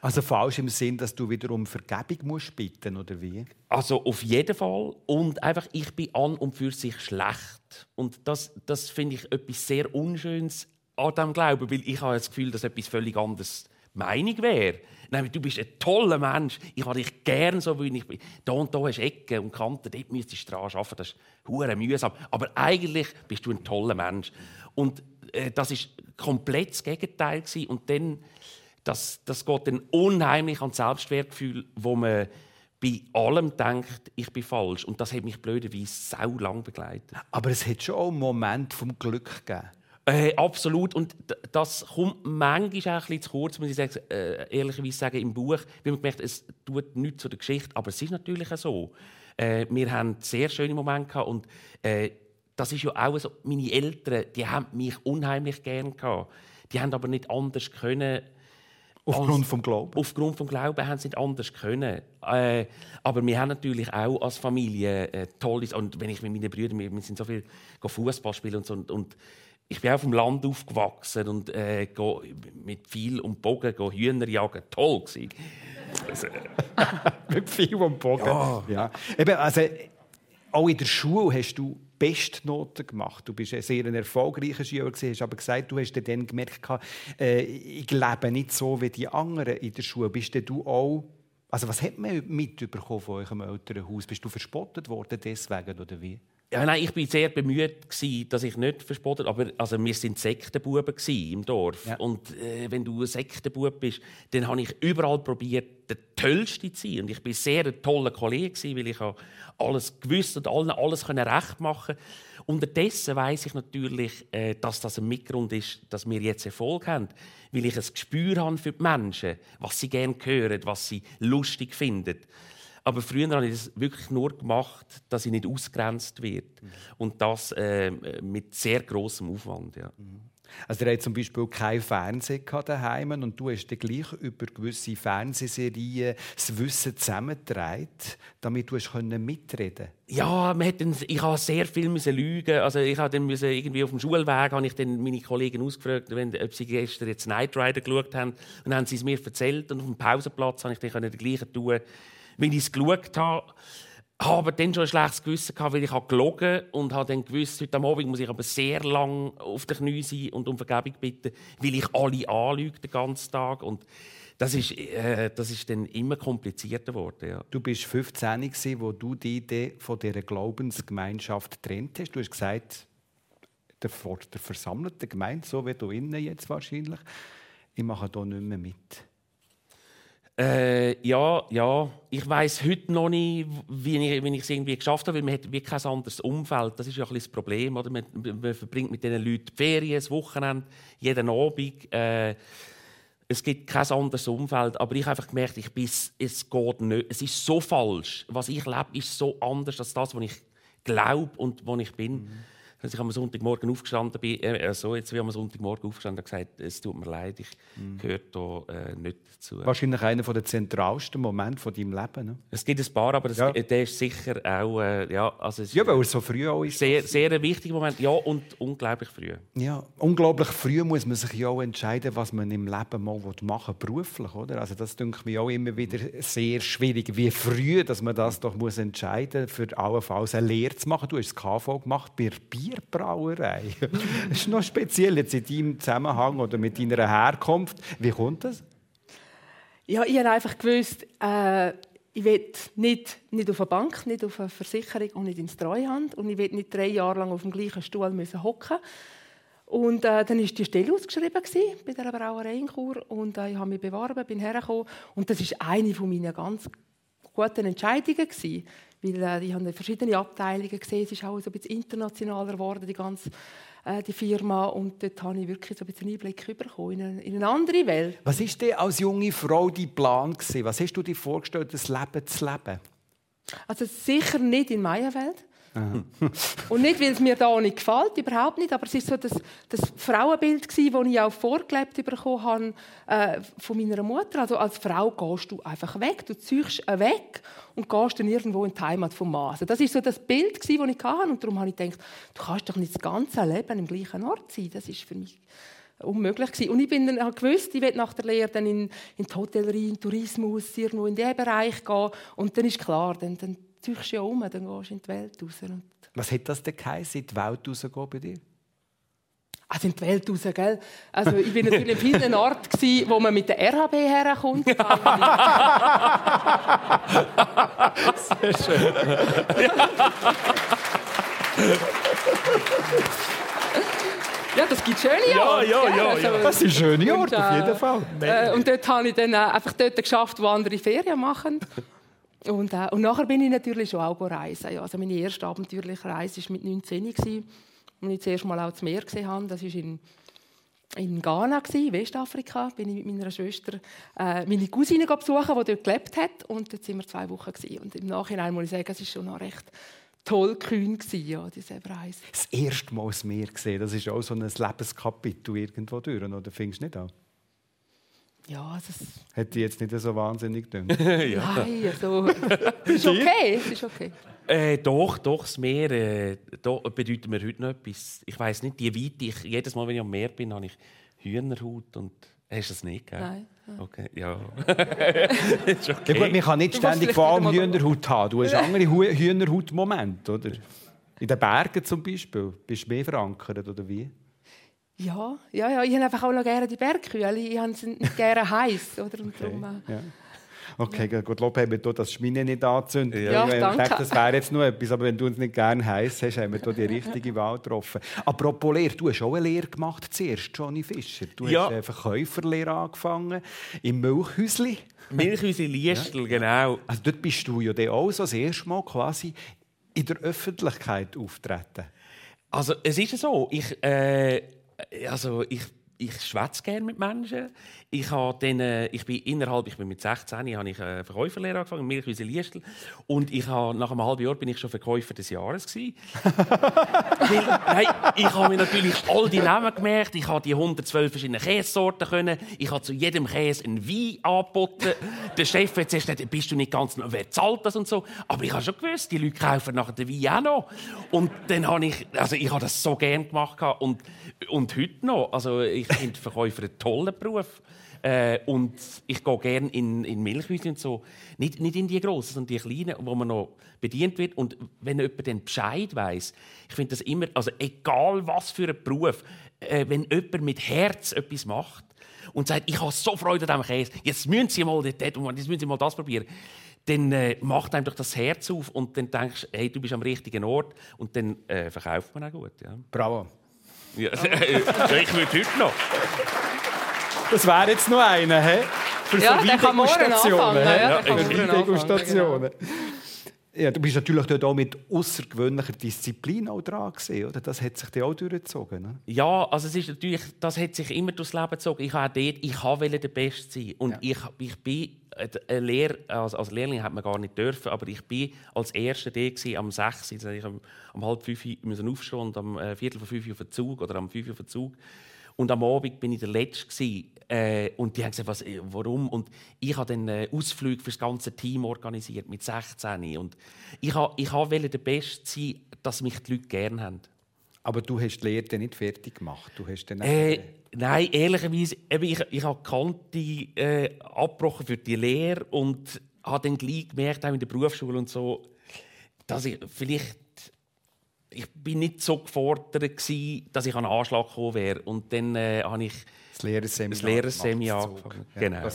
C: Also falsch im Sinn, dass du wieder um Vergebung musst bitten oder wie?
E: Also auf jeden Fall und einfach ich bin an und für sich schlecht und das, das finde ich etwas sehr unschönes an dem Glauben, weil ich habe das Gefühl, dass etwas völlig anderes Meinung wäre. Nein, du bist ein toller Mensch. Ich habe dich gern so, wie ich bin. Da und da hast du Ecken und Kanten, dort müsstest du dran arbeiten. Das ist hure mühsam. Aber eigentlich bist du ein toller Mensch. Und äh, das ist komplett das Gegenteil gewesen. Und dann, das, das geht dann unheimlich an Selbstwertgefühl, wo man bei allem denkt, ich bin falsch. Und das hat mich blöderweise sau lang begleitet.
C: Aber es hat schon auch einen Moment vom Glück gegeben.
E: Äh, absolut. Und das kommt manchmal auch ein bisschen zu kurz, muss ich sagen, äh, ehrlicherweise sagen, im Buch. Weil man gemerkt es tut nichts zu der Geschichte. Aber es ist natürlich auch so. Äh, wir haben sehr schöne Momente gehabt und äh, das ist ja auch so. Meine Eltern, die haben mich unheimlich gern gehabt. Die haben aber nicht anders können.
C: Aufgrund vom Glauben?
E: Aufgrund vom Glauben haben sie nicht anders können. Äh, aber wir haben natürlich auch als Familie äh, tolles und wenn ich mit meinen Brüdern, wir, wir sind so viel Fußball spielen und so und, und ich bin auf dem Land aufgewachsen und äh, mit viel und Bogen Hühner jagen. Toll gewesen.
C: Also, mit viel und Bogen. Ja. ja. Eben, also, auch in der Schule hast du Bestnoten gemacht. Du bist ein sehr erfolgreicher Schüler, hast aber gesagt, du hast dann gemerkt, äh, ich lebe nicht so wie die anderen in der Schule. Bist du auch also was hat man mitbekommen von eurem Elternhaus? Bist du verspottet worden deswegen oder wie?
E: Ja, nein, ich war sehr bemüht, gewesen, dass ich nicht verspottet aber also wir waren Sektenbuben im Dorf. Ja. Und äh, wenn du ein Sektenbub bist, dann habe ich überall probiert, der Tollste zu sein. Und ich war sehr ein toller Kollege, weil ich alles gewusst und allen alles recht machen konnte. Unterdessen weiß ich natürlich, äh, dass das ein Mitgrund ist, dass wir jetzt Erfolg haben, weil ich ein Gespür habe für die Menschen, was sie gerne hören, was sie lustig finden. Aber früher habe ich das wirklich nur gemacht, dass ich nicht ausgrenzt wird. Mhm. Und das äh, mit sehr großem Aufwand. Ja. Mhm.
C: Also er hat zum Beispiel kein Fernsehen daheim und du hast dann gleich über gewisse Fernsehserien das Wissen zusammengetragen, damit du mitreden
E: Ja, man hat dann, ich habe sehr viel müssen lügen. Also ich habe dann müssen, irgendwie auf dem Schulweg habe ich dann meine Kollegen ausgefragt, wenn, ob sie gestern jetzt Night Rider geschaut haben. Und dann haben sie es mir erzählt und auf dem Pausenplatz habe ich dann das Gleiche tun, wenn ich es geschaut habe habe dann schon ein schlechtes Gewissen gehabt, weil ich habe gelogen und habe dann gewusst, heute Abend muss ich aber sehr lang auf den Knie sein und um Vergebung bitten, weil ich alle anlüge den ganzen Tag und das ist, äh, das ist dann immer komplizierter geworden. Ja.
C: Du bist 15, gewesen, wo du Idee von dieser Glaubensgemeinschaft getrennt hast. Du hast gesagt, der, der versammelten Gemeinde, so wie du innen jetzt wahrscheinlich, ich mache hier nicht mehr mit.
E: Äh, ja, ja. Ich weiß heute noch nicht, wie ich, wie ich es irgendwie geschafft habe, weil man hat wie kein anderes Umfeld. Das ist ja ein das Problem. Oder? Man, man verbringt mit diesen Leuten die Ferien, das Wochenende, jeden Abend. Äh, es gibt kein anderes Umfeld. Aber ich habe einfach gemerkt, ich bin, es geht nicht. Es ist so falsch. Was ich lebe, ist so anders als das, was ich glaube und was ich bin. Mhm. Als ich am Sonntagmorgen aufgestanden bin, äh, so jetzt wie am Sonntagmorgen aufgestanden und gesagt, es tut mir leid, ich mhm. gehöre da äh, nicht dazu.
C: Wahrscheinlich einer der zentralsten Momente von deinem Leben. Ne?
E: Es gibt ein paar, aber das, ja. der ist sicher auch, äh, ja, also
C: ja, weil es so früh auch ist.
E: Sehr, sehr ein wichtiger Moment, ja, und unglaublich früh.
C: Ja, unglaublich früh muss man sich ja auch entscheiden, was man im Leben mal machen will, beruflich, oder? Also das denke mir auch immer wieder sehr schwierig, wie früh, dass man das doch muss entscheiden, für allenfalls eine Lehre zu machen. Du hast das KV gemacht bei Bier Bierbrauerei. das ist noch speziell jetzt in deinem Zusammenhang oder mit deiner Herkunft. Wie kommt das?
D: Ja, ich habe einfach gewusst, äh, ich will nicht, nicht auf eine Bank, nicht auf eine Versicherung und nicht ins Treuhand. Und ich will nicht drei Jahre lang auf dem gleichen Stuhl müssen hocken. Und äh, dann war die Stelle ausgeschrieben bei der Brauerei in Chur. Und äh, ich habe mich beworben, bin hergekommen. Und das war eine meiner ganz guten Entscheidungen. Gewesen weil äh, ich habe verschiedene Abteilungen gesehen. Es ist auch so ein bisschen internationaler geworden, die ganze äh, die Firma. Und dort habe ich wirklich so ein bisschen Einblick bekommen in eine, in eine andere Welt.
C: Was war denn als junge Frau dein Plan? Gewesen? Was hast du dir vorgestellt, das Leben zu leben?
D: Also sicher nicht in Meierfeld. Und nicht, weil es mir da nicht gefällt, überhaupt nicht, aber es ist so das, das Frauenbild das ich auch vorgelebt bekommen habe äh, von meiner Mutter. Also als Frau gehst du einfach weg, du ziehst weg und gehst dann irgendwo in die Heimat vom Mann. Also das ist so das Bild das ich hatte und darum habe ich gedacht, du kannst doch nicht das ganze Leben im gleichen Ort sein. Das ist für mich unmöglich gewesen. Und ich bin dann gewusst, ich werde nach der Lehre dann in, in die Hotellerie, in Tourismus, irgendwo in diesen Bereich gehen und dann ist klar, dann, dann ziehst du ja um, dann gehst du in die Welt raus.
C: Was hat das denn geheißen, in die Welt rausgehen bei dir?
D: Also in die Welt raus, gell? Also ich war natürlich in vielen Orten, wo man mit der RHB herkommt. Sehr schön. Ja, das gibt schöne
C: Orte. Ja, ja, ja, also, ja. Das sind schöne Orte, auf jeden Fall.
D: Äh, und dort habe ich dann einfach dort geschafft, wo andere Ferien machen. Und, äh, und nachher bin ich natürlich schon auch reisen. Ja, also meine erste abenteuerliche Reise war mit 19, gewesen, als ich zuerst mal auch das Meer gesehen habe. Das war in, in Ghana, Westafrika. bin ich mit meiner Schwester äh, meine Cousine besuchen, die dort gelebt hat. Und dort waren wir zwei Wochen. Gewesen. Und im Nachhinein muss ich sagen, es war schon noch recht toll kühn gewesen, ja, diese Reise.
C: Das erste Mal das Meer gesehen, das ist auch so ein Lebenskapitel irgendwo durch, oder findest du nicht auch?
D: Ja, das
C: Hätte ich jetzt nicht so wahnsinnig gedacht.
D: Nein, also, es ist okay. Es ist okay.
E: Äh, doch, doch, das Meer äh, da bedeutet mir heute noch etwas. Ich weiss nicht, die Weite, ich, jedes Mal, wenn ich am Meer bin, habe ich Hühnerhaut und... Hast du das nicht, gell?
D: Nein.
E: Okay, ja. ist
C: Ja,
E: okay.
C: gut, man kann nicht ständig vor allem Hühnerhaut haben. Du hast andere Hühnerhaut-Momente, oder? In den Bergen zum Beispiel. Bist du mehr verankert, oder wie?
D: Ja, ja, ja, ich habe einfach auch noch gerne die Bergkühe. Ich habe sie nicht gerne heiß. Oder? Und darum, äh,
C: Ja. Okay, ja. gut, Lob haben wir hier das Schmine nicht angezündet.
D: Ja,
C: ich
D: danke.
C: dachte, das wäre jetzt noch etwas, aber wenn du uns nicht gerne heiß hast, haben wir hier die richtige Wahl getroffen. Apropos Lehre, du hast auch eine Lehre gemacht zuerst, Johnny Fischer. Du
E: Ja.
C: hast eine Verkäuferlehre angefangen im Milchhäusli.
E: Milchhäuser Liestel, genau.
C: Also dort bist du ja dann auch so das erste Mal quasi in der Öffentlichkeit auftreten.
E: Also es ist ja so, ich, äh, also ich, ich schwätze gerne mit Menschen. Ich, dann, äh, ich bin innerhalb, ich bin mit 16, habe ich äh, Verkäuferlehre angefangen, Milchhäuser Liestel. Und ich habe, nach einem halben Jahr bin ich schon Verkäufer des Jahres gewesen. Weil, nein, ich habe mir natürlich all die Namen gemerkt. Ich habe die 112 verschiedenen Käsesorten können. Ich habe zu jedem Käse einen Wein angeboten. Der Chef hat zuerst gesagt, bist du nicht ganz, wer zahlt das und so. Aber ich habe schon gewusst, die Leute kaufen nachher den Wein auch noch. Und dann habe ich, also ich habe das so gerne gemacht und und heute noch. Also ich finde Verkäufer einen tollen Beruf. Äh, und ich gehe gerne in, in Milchhäuser und so. Nicht, nicht in die grossen, sondern die kleinen, wo man noch bedient wird. Und wenn jemand dann Bescheid weiß, ich finde das immer, also egal was für ein Beruf, äh, wenn jemand mit Herz etwas macht und sagt, ich habe so Freude an diesem Käse, jetzt müssen Sie mal und jetzt müssen Sie mal das probieren, dann äh, macht einem doch das Herz auf und dann denkst du, hey, du bist am richtigen Ort und dann äh, verkauft man auch gut. Ja.
C: Bravo.
E: Ja, ich würde heute noch.
C: Das wäre jetzt noch einer, hä? Für
D: Ja,
C: so Weindegustationen,
D: ja, anfangen,
C: Weindegustationen. Ja, du bist natürlich dort auch mit außergewöhnlicher Disziplin auch dran gewesen, oder? Das hat sich dir auch durchgezogen, ne?
E: Ja, also es ist natürlich, das hat sich immer durchs Leben gezogen. Ich habe dort, ich wollte der Beste sein. Und
C: Ja.
E: ich, ich bin, eine Lehr, also als Lehrling hat man gar nicht dürfen, aber ich bin als Erster der gewesen, am 6. Also ich am, um halb fünf müssen aufstehen und am äh, Viertel vor fünf Uhr auf den Zug oder am fünf Uhr auf den Zug. Und am Abend bin ich der Letzte gewesen, äh, und die haben gesagt, was, äh, warum? Und ich habe dann äh, Ausflüge für das ganze Team organisiert mit 16. Und ich habe, ich wollte der Beste sein, dass mich die Leute gerne haben.
C: Aber du hast die Lehre nicht fertig gemacht. Du hast dann
E: Äh, nein, ehrlicherweise, eben, ich, ich habe Kante äh, abgebrochen für die Lehre und habe dann gleich gemerkt, auch in der Berufsschule und so, dass ich vielleicht ich bin nicht so gefordert gewesen, dass ich an einen Anschlag gekommen wäre. Und dann äh, habe ich
C: das Lehrerseminar.
E: das Lehrerseminar angefangen.
C: Ja.
E: Genau.
C: Das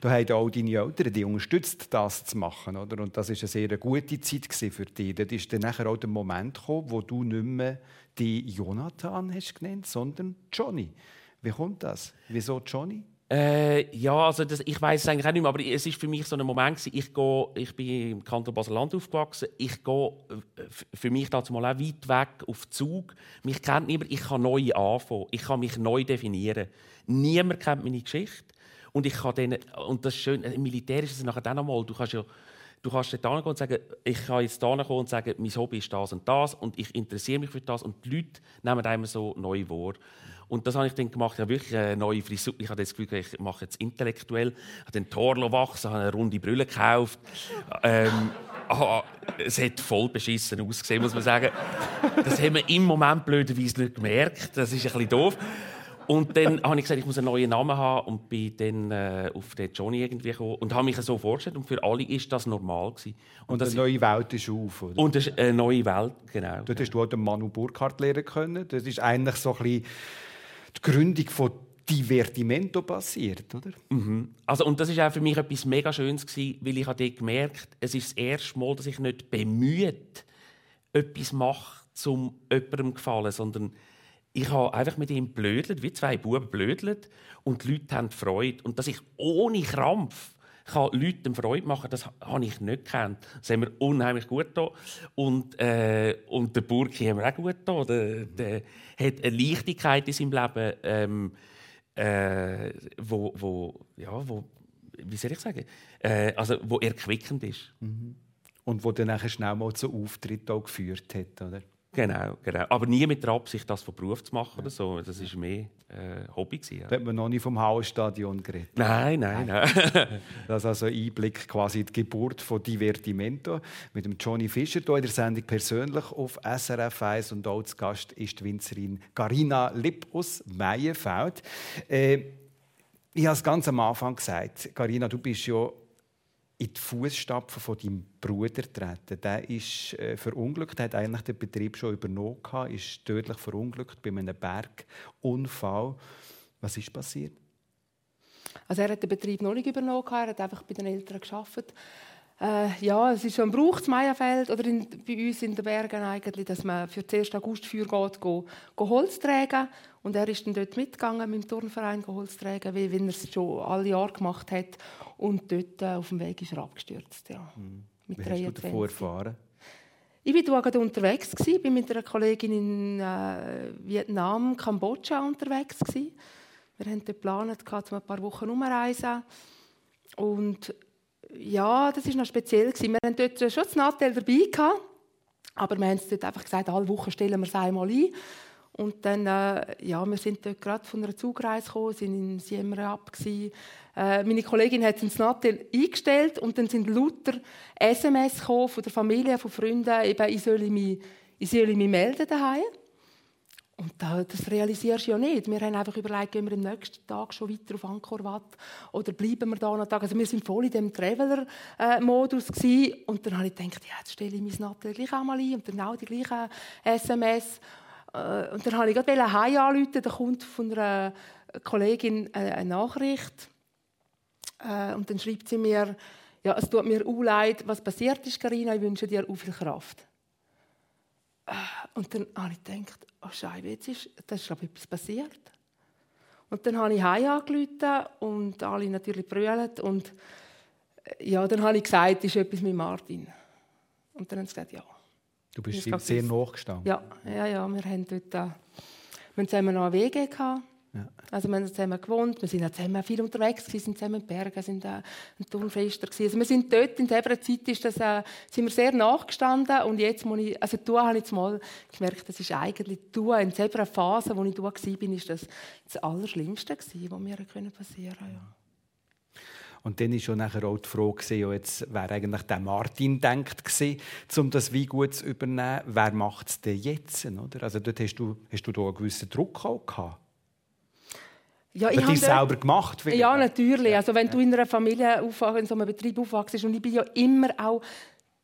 C: da haben auch deine Eltern die unterstützt, das zu machen. Oder? Und das war eine sehr gute Zeit für dich. Dort ist dann nachher auch der Moment gekommen, wo du nicht mehr die Jonathan hast genannt, sondern Johnny. Wie kommt das? Wieso Johnny?
E: Äh, ja, also das, ich weiß es eigentlich auch nicht mehr, aber es ist für mich so ein Moment gewesen, ich gehe, ich bin im Kanton Basel-Land aufgewachsen, ich gehe äh, für mich dazu mal auch weit weg auf Zug. Mich kennt niemand, ich kann neu anfangen, ich kann mich neu definieren. Niemand kennt meine Geschichte. Und ich kann denen, und das ist schön, im Militär ist es nachher dann einmal, du kannst ja Du kannst dort und sagen, ich kann jetzt hierher kommen und sagen, mein Hobby ist das und das und ich interessiere mich für das. Und die Leute nehmen einem so neu wahr. Und das habe ich dann gemacht, ja wirklich eine neue Frisur. Ich habe das Gefühl, ich mache jetzt intellektuell, habe den Torlo wachsen, habe eine runde Brille gekauft. Ähm, ah, es hat voll beschissen ausgesehen, muss man sagen. Das haben wir im Moment blöderweise nicht gemerkt. Das ist ein bisschen doof. Und dann habe ich gesagt, ich muss einen neuen Namen haben und bin dann äh, auf den Johnny irgendwie gekommen und habe mich so vorgestellt. Und für alle ist das normal gewesen.
C: Und,
E: das,
C: eine neue Welt ist auf. Oder?
E: und das ist eine neue Welt, genau.
C: Dort hast du auch den Manu Burkhardt lernen können. Das ist eigentlich so ein bisschen die Gründung von Divertimento passiert, oder?
E: Also, und das ist auch für mich etwas mega Schönes gewesen, weil ich habe dort gemerkt, es ist das erste Mal, dass ich nicht bemüht etwas mache, um jemandem gefallen, sondern ich habe einfach mit ihm blödelt, wie zwei Buben blödelt und die Leute haben Freude. Und dass ich ohne Krampf kann Leuten Freude machen das habe ich nicht gekannt. Das haben wir unheimlich gut da und äh, und der Burki haben wir auch gut da. Der, der hat eine Leichtigkeit in seinem Leben, ähm, äh, wo, wo, ja, wo, wie soll ich sagen, äh, also wo erquickend ist.
C: Und wo dann nachher schnell mal zu Auftritt geführt hat, oder?
E: Genau, genau. Aber nie mit der Absicht, das von Beruf zu machen oder so. Das war mehr äh, Hobby. Gewesen, ja.
C: Da hat man noch nicht vom Hausstadion geredet.
E: Nein, nein, nein.
C: das ist also ein Einblick quasi in die Geburt von Divertimento mit dem Johnny Fischer hier in der Sendung persönlich auf SRF 1 und als Gast ist die Winzerin Carina Lipp aus Meienfeld. Äh, ich habe es ganz am Anfang gesagt, Carina, du bist ja in die Fußstapfen von deinem Bruder treten. Der ist äh, verunglückt, hat eigentlich den Betrieb schon übernommen, ist tödlich verunglückt bei einem Bergunfall. Was ist passiert?
D: Also er hat den Betrieb noch nicht übernommen, er hat einfach bei den Eltern geschafft. Äh, ja, es ist so ein Brauch zu Meierfeld oder in, bei uns in den Bergen eigentlich, dass man für den 1. August für geht, go, go Holz tragen. Und er ist dann dort mitgegangen mit dem Turnverein Holz tragen, wie wenn er es schon alle Jahre gemacht hat. Und dort äh, auf dem Weg ist er abgestürzt. Ja.
C: Mhm. Mit wie 23. hast du davor erfahren?
D: Ich war gerade unterwegs, ich war mit einer Kollegin in äh, Vietnam, Kambodscha unterwegs. Gewesen. Wir haben geplant, ein paar Wochen umreisen. Und ja, das war noch speziell. Wir hatten dort schon das Nattel dabei, aber wir haben dort einfach gesagt, alle Wochen stellen wir es einmal ein. Und dann, äh, ja, wir sind dort gerade von einer Zugreise gekommen, sind in Siem Reap Äh, meine Kollegin hat ins Nattel eingestellt und dann sind lauter SMS von der Familie, von Freunden, eben, ich soll mich, ich soll mich melden daheim. Und das realisierst du ja nicht. Wir haben einfach überlegt, gehen wir am nächsten Tag schon weiter auf Angkor Wat oder bleiben wir da noch Tag. Also wir sind voll in dem Traveler-Modus und dann habe ich gedacht, ja, jetzt stelle ich mein Nattel gleich auch mal ein und dann auch die gleichen SMS. Äh, und dann habe ich gerade Heim anrufen, da kommt von einer Kollegin eine Nachricht äh, und dann schreibt sie mir, ja, es tut mir leid, was passiert ist, Karina, ich wünsche dir auch viel Kraft. Und dann habe ich gedacht, oh Scheibe, jetzt ist, das ist glaube etwas passiert. Und dann habe ich heim angerufen und alle natürlich brüllt und äh, ja, dann habe ich gesagt, es ist etwas mit Martin. Und dann haben sie gesagt, ja.
C: Du bist ihm sehr nachgestanden.
D: Ja, ja, ja, wir haben dort, äh, wir haben zusammen noch eine WG gehabt. Ja. Also wir haben zusammen gewohnt, wir sind zusammen viel unterwegs gewesen, sind zusammen in Bergen, sind äh, ein Turnfester gewesen. Also wir sind dort in dieser Zeit ist das, äh, sind wir sehr nachgestanden und jetzt muss ich, also du habe ich jetzt mal gemerkt, das ist eigentlich du in dieser Phase, wo ich du war, bin, ist das das Allerschlimmste gewesen, was mir passieren konnte. Ja.
C: Und dann war schon nachher auch die Frage, ja, jetzt wäre eigentlich der Martin denkt gewesen, um das wie gut zu übernehmen. Wer macht es denn jetzt? Oder? Also dort hast du, hast du da einen gewissen Druck auch gehabt?
D: Ja, ich
C: habe selber gemacht.
D: Ja, natürlich. Also wenn du in einer Familie aufwachst, in so einem Betrieb aufwachst, und ich bin ja immer auch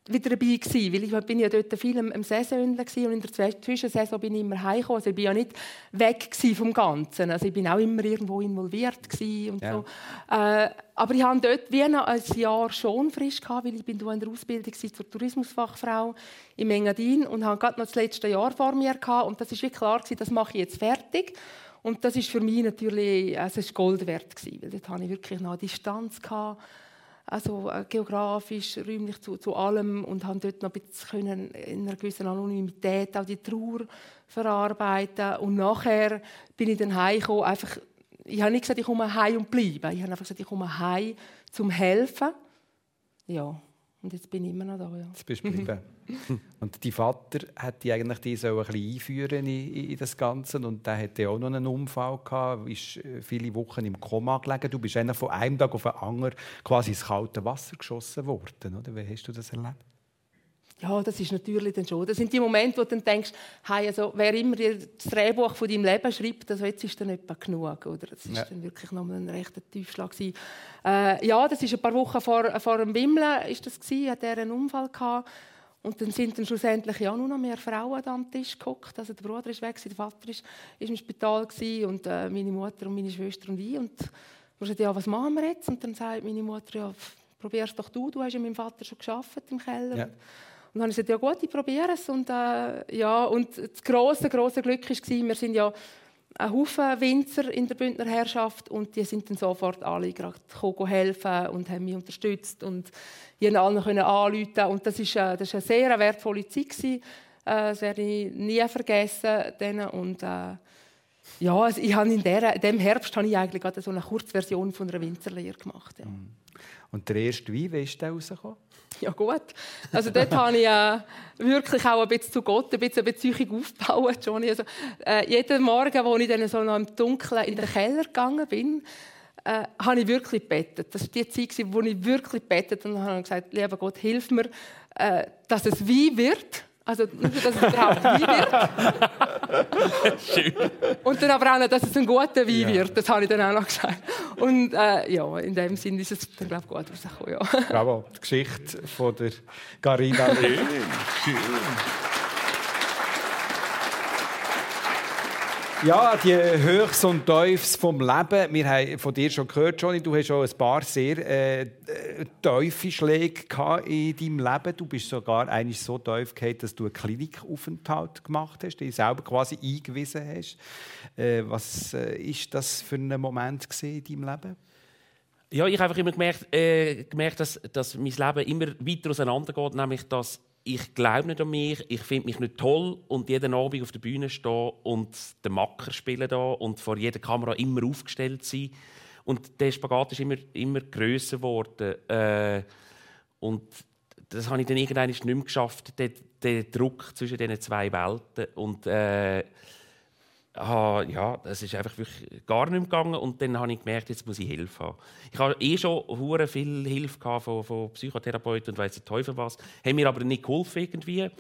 D: wieder dabei gewesen, weil ich bin ja dort viel im, im Saisonende und in der Zwischensaison bin ich immer heimgekommen. Also ich bin ja nicht weg vom Ganzen. Also ich bin auch immer irgendwo involviert und ja. so. Äh, aber ich hatte dort wie noch ein Jahr schon frisch gehabt, weil ich bin in der Ausbildung zur Tourismusfachfrau in Engadin und habe gerade noch das letzte Jahr vor mir gehabt und das ist wie klar gewesen, das mache ich jetzt fertig. Und das ist für mich natürlich also es Gold wert gewesen, weil dort hatte ich wirklich noch eine Distanz gehabt, also äh, geografisch, räumlich zu, zu allem und habe dort noch ein bisschen in einer gewissen Anonymität auch die Trauer verarbeiten und nachher bin ich dann heimgekommen, einfach ich habe nicht gesagt, ich komme heim und bleibe. Ich habe einfach gesagt, ich komme heim zum helfen. Ja, und jetzt bin ich immer noch da. Ja.
C: Jetzt bist du geblieben. und dein Vater hat die eigentlich die so ein bisschen einführen in, in das Ganze und der hatte auch noch einen Unfall gehabt, ist äh, viele Wochen im Koma gelegen. Du bist von einem Tag auf den anderen quasi ins kalte Wasser geschossen worden, oder? Wie hast du das erlebt?
D: Ja, das ist natürlich dann schon. Das sind die Momente, wo du dann denkst, hey, also, wer immer das Drehbuch von deinem Leben schreibt, also jetzt ist dann etwa genug. Oder? Das war ja. dann wirklich noch ein rechter Tiefschlag. Äh, ja, das ist ein paar Wochen vor, vor dem Wimmeln, ist das gewesen, hat er einen Unfall gehabt. Und dann sind dann schlussendlich ja nur noch mehr Frauen am Tisch geguckt. Also der Bruder ist weg, der Vater ist, ist im Spital und äh, meine Mutter und meine Schwester und ich. Und wir sagten, ja, was machen wir jetzt? Und dann sagt meine Mutter, ja, probier's doch du, du hast ja mit meinem Vater schon geschafft im Keller. Ja. Und dann habe ich gesagt, ja gut, ich probiere es. Und, äh, ja, und das grosse, grosse Glück war, wir sind ja ein Haufen Winzer in der Bündner Herrschaft und die sind dann sofort alle gerade helfen und haben mich unterstützt und ich allen können anrufen und das ist, äh, das eine sehr wertvolle Zeit gewesen. Äh, das werde ich nie vergessen. Und, äh, Ja, ich habe in, der, in dem Herbst habe ich eigentlich gerade so eine Kurzversion von einer Winzerlehre gemacht. Ja.
C: Und der erste Wein, wie ist der rausgekommen?
D: Ja gut. Also dort habe ich äh, wirklich auch ein bisschen zu Gott, ein bisschen eine Beziehung aufgebaut. Johnny. Also, äh, jeden Morgen, als ich dann so noch im Dunkeln in den Keller gegangen bin, äh, habe ich wirklich gebetet. Das war die Zeit, wo ich wirklich gebetet und habe gesagt, lieber Gott, hilf mir, äh, dass es Wein wird also nicht, dass es überhaupt Wein wird. Schön. Und dann aber auch noch, dass es ein guter Wein ja. wird. Das habe ich dann auch noch gesagt. Und äh, ja, in dem Sinne ist es dann, glaube ich, gut rausgekommen. Ja.
C: Bravo, die Geschichte von der Garina. Schön. Schön. Ja, die Höchst und Teufels vom Leben. Wir haben von dir schon gehört, Johnny, du hast schon ein paar sehr äh, Schläge in deinem Leben. Du bist sogar eigentlich so gehabt, dass du einen Klinikaufenthalt gemacht hast, dich selber quasi eingewiesen hast. Äh, was äh, ist das für ein Moment in deinem Leben?
E: Ja, ich habe einfach immer gemerkt, äh, gemerkt dass, dass mein Leben immer weiter auseinandergeht, nämlich dass ich glaube nicht an mich, ich finde mich nicht toll und jeden Abend auf der Bühne stehen und den Macker spielen da und vor jeder Kamera immer aufgestellt sein. Und der Spagat ist immer, immer grösser geworden. Äh, und das habe ich dann irgendwann nicht mehr geschafft, den, den Druck zwischen diesen zwei Welten. Und äh, aha, ja, das ist einfach wirklich gar nicht mehr gegangen. Und dann habe ich gemerkt, jetzt muss ich Hilfe haben. Ich habe eh schon viel Hilfe von, von Psychotherapeuten und weiss der Teufel was. Haben mir aber nicht geholfen irgendwie.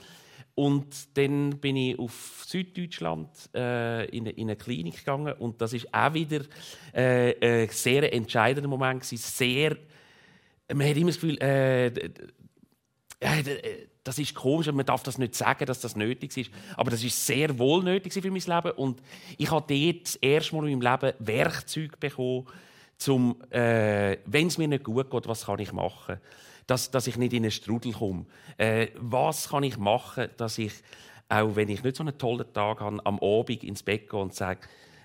E: Und dann bin ich auf Süddeutschland äh, in, in, eine Klinik gegangen und das ist auch wieder äh, ein sehr entscheidender Moment. Sehr, man hat immer das Gefühl, äh das ist komisch man darf das nicht sagen, dass das nötig ist. Aber das ist sehr wohl nötig für mein Leben. Und ich habe dort das erste Mal in meinem Leben Werkzeuge bekommen, um, äh, wenn es mir nicht gut geht, was kann ich machen? Dass, dass ich nicht in einen Strudel komme. Äh, was kann ich machen, dass ich, auch wenn ich nicht so einen tollen Tag habe, am Abend ins Bett gehe und sage,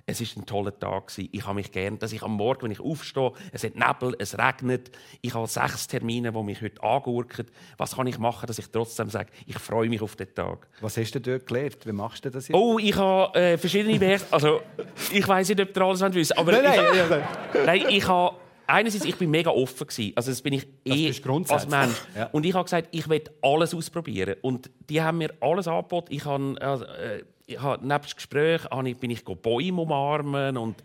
E: es ist ein toller Tag Ich habe mich gern, dass ich am Morgen, wenn ich aufstehe, es hat Nebel, es regnet, ich habe sechs Termine, die mich heute angurken. Was kann ich machen, dass ich trotzdem sage, ich freue mich auf den Tag?
C: Was hast du dort gelernt? Wie machst du das jetzt?
E: Oh, ich habe äh, verschiedene Werte. Also, ich weiß nicht, ob ihr alles wissen aber
C: nein, nein,
E: ich, nein, nein, ich habe einerseits, ich bin mega offen gewesen. Also das bin ich eh als Mensch. Ja. Und ich habe gesagt, ich will alles ausprobieren. Und die haben mir alles angeboten. Ich habe, äh, ich habe nebst Gespräch ich, bin ich Bäume umarmen und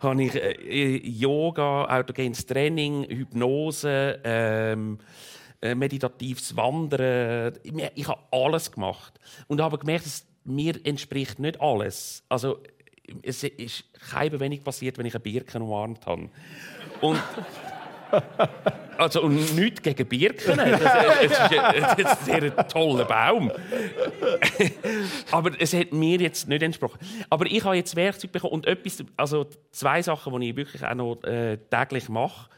E: habe ich äh, Yoga, autogenes Training, Hypnose, ähm, äh, meditatives Wandern. Ich habe alles gemacht und habe gemerkt, dass mir entspricht nicht alles. Also es ist kein wenig passiert, wenn ich eine Birke umarmt habe. Und also, und nichts gegen Birken. Das, ist, das ist ein sehr toller Baum. Aber es hat mir jetzt nicht entsprochen. Aber ich habe jetzt Werkzeug bekommen und etwas, also zwei Sachen, die ich wirklich auch noch äh, täglich mache.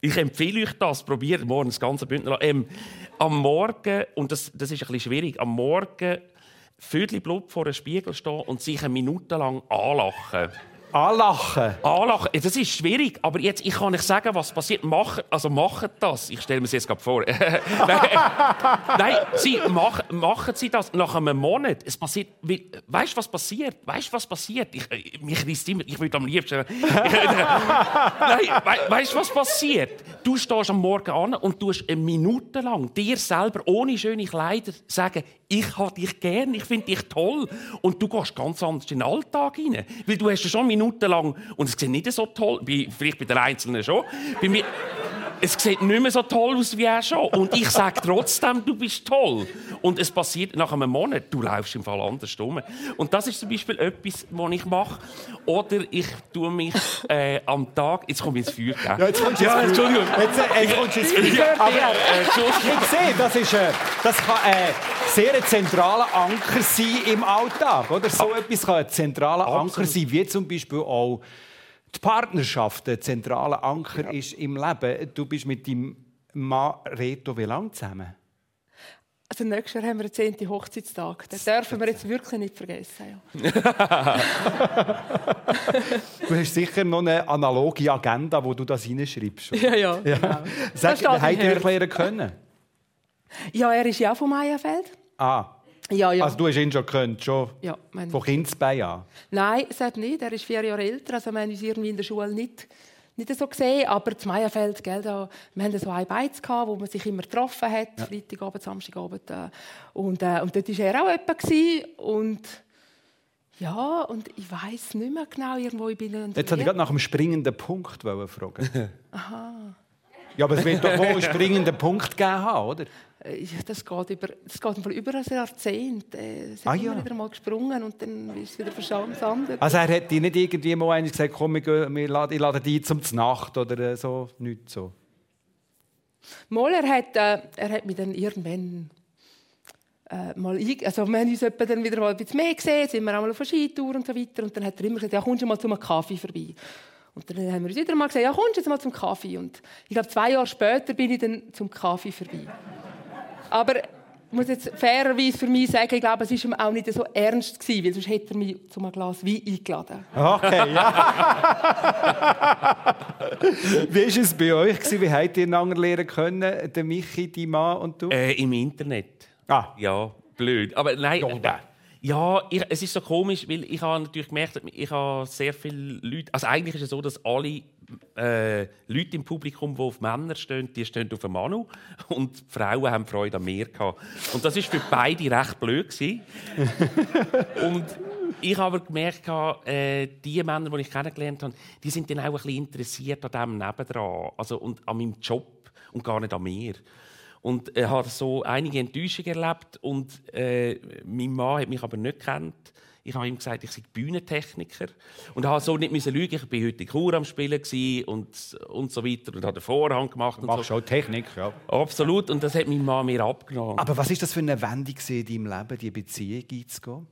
E: ich empfehle euch das, probiert morgen das ganze Bündner. Ähm, am Morgen, und das, das ist ein bisschen schwierig, am Morgen Viertel Blut vor einem Spiegel stehen und sich eine Minute lang anlachen.
C: Anlachen.
E: Anlachen. Das ist schwierig, aber jetzt, ich kann nicht sagen, was passiert. Mach, also machen das. Ich stelle mir das jetzt gerade vor. Nein, Nein, sie mach, machen Sie das nach einem Monat. Es passiert. Weißt du, was passiert? Weißt du, was passiert? Ich, mich reißt immer. Ich würde am liebsten. Nein, we, weißt du, was passiert? Du stehst am Morgen an und tust eine Minute lang dir selber ohne schöne Kleider sagen, ich habe dich gern, ich finde dich toll. Und du gehst ganz anders in den Alltag rein. Weil du hast ja schon Minuten lang, und es sieht nicht so toll, vielleicht bei den Einzelnen schon, bei mir, es sieht nicht mehr so toll aus wie er schon. Und ich sage trotzdem, du bist toll. Und es passiert nach einem Monat, du läufst im Fall anders rum. Und das ist zum Beispiel etwas, was ich mache. Oder ich tue mich äh, am Tag, jetzt komme ich ins Feuer.
C: Ja, jetzt kommst du ja, Entschuldigung. Jetzt, äh, jetzt kommst du ins Feuer. Aber äh, ich sehe, das, ist, äh, das kann äh, sehr ein zentraler Anker sein im Alltag. Oder? So ah. etwas kann ein zentraler Absolut. Anker sein, wie zum Beispiel auch die Partnerschaft ein zentraler Anker ja. ist im Leben. Du bist mit deinem Mann Reto wie lange zusammen?
D: Also nächstes Jahr haben wir den 10. Hochzeitstag. Den dürfen wir jetzt wirklich nicht vergessen. Ja.
C: du hast sicher noch eine analoge Agenda, wo du das hineinschreibst.
D: Ja, ja. ja. Genau.
C: Sag, wie habt ihr lernen können?
D: Ja, er ist ja auch vom Meierfeld.
C: Ah.
D: Ja, ja.
C: Also du hast ihn schon gekannt, schon
D: ja mein-
C: von Kindesbein an?
D: Nein, hat nicht. Er ist vier Jahre älter. Also wir haben uns irgendwie in der Schule nicht, nicht so gesehen. Aber zu Meierfeld, gell, da, wir hatten so ein Beiz, gehabt, wo man sich immer getroffen hat. Freitagabend, Samstagabend. Äh, und, äh, und dort war er auch jemand. Und ja, und ich weiß nicht mehr genau, irgendwo ich bin in
C: Jetzt wollte ich gerade nach dem springenden Punkt fragen. Aha. Ja, aber es wird doch wohl einen springenden Punkt gegeben haben, oder?
D: Äh, Das geht über, das geht über ein Jahrzehnt. Äh, Es ist
C: Ah, ja.
D: wieder mal gesprungen und dann ist es wieder versandet.
C: Also er hat dir nicht irgendwie mal gesagt, komm, wir gehen, wir laden, ich lade dich zum Nacht oder äh, so, nicht so.
D: Mal, er hat, äh, er hat mich dann irgendwann äh, mal also wir haben uns dann wieder mal ein bisschen mehr gesehen, sind wir auch mal auf einer Skitour und so weiter und dann hat er immer gesagt, ja kommst du mal zum Kaffee vorbei. Und dann haben wir uns wieder mal gesagt, ja kommst du jetzt mal zum Kaffee und ich glaube zwei Jahre später bin ich dann zum Kaffee vorbei. Aber ich muss jetzt fairerweise für mich sagen, ich glaube, es war ihm auch nicht so ernst gewesen, weil sonst hätte er mich zu einem Glas Wein eingeladen.
C: Okay, ja. Wie war es bei euch? gewesen? Wie habt ihr einander lernen können, der Michi, die Mann und du?
E: Äh, Im Internet.
C: Ah,
E: Ja, blöd. Aber nein.
C: Ja, nein.
E: Ja, ich, es ist so komisch, weil ich habe natürlich gemerkt, ich habe sehr viele Leute. Also eigentlich ist es so, dass alle äh, Leute im Publikum, die auf Männer stehen, die stehen auf einen Manu und die Frauen haben Freude an mir gehabt. Und das ist für beide recht blöd gewesen. und ich habe aber gemerkt, äh, die Männer, die ich kennengelernt habe, die sind dann auch ein bisschen interessiert an dem nebendran, also und an meinem Job und gar nicht an mir. Und er hat so einige Enttäuschungen erlebt und äh, mein Mann hat mich aber nicht gekannt. Ich habe ihm gesagt, ich sei Bühnentechniker und habe so nicht müssen lügen. Ich bin heute in Chur am Spielen und und so weiter und habe den Vorhang gemacht und
C: machst
E: so.
C: auch Technik, ja.
E: Absolut und das hat mein Mann mir abgenommen.
C: Aber was ist das für eine Wendung in deinem Leben, die Beziehung einzugehen?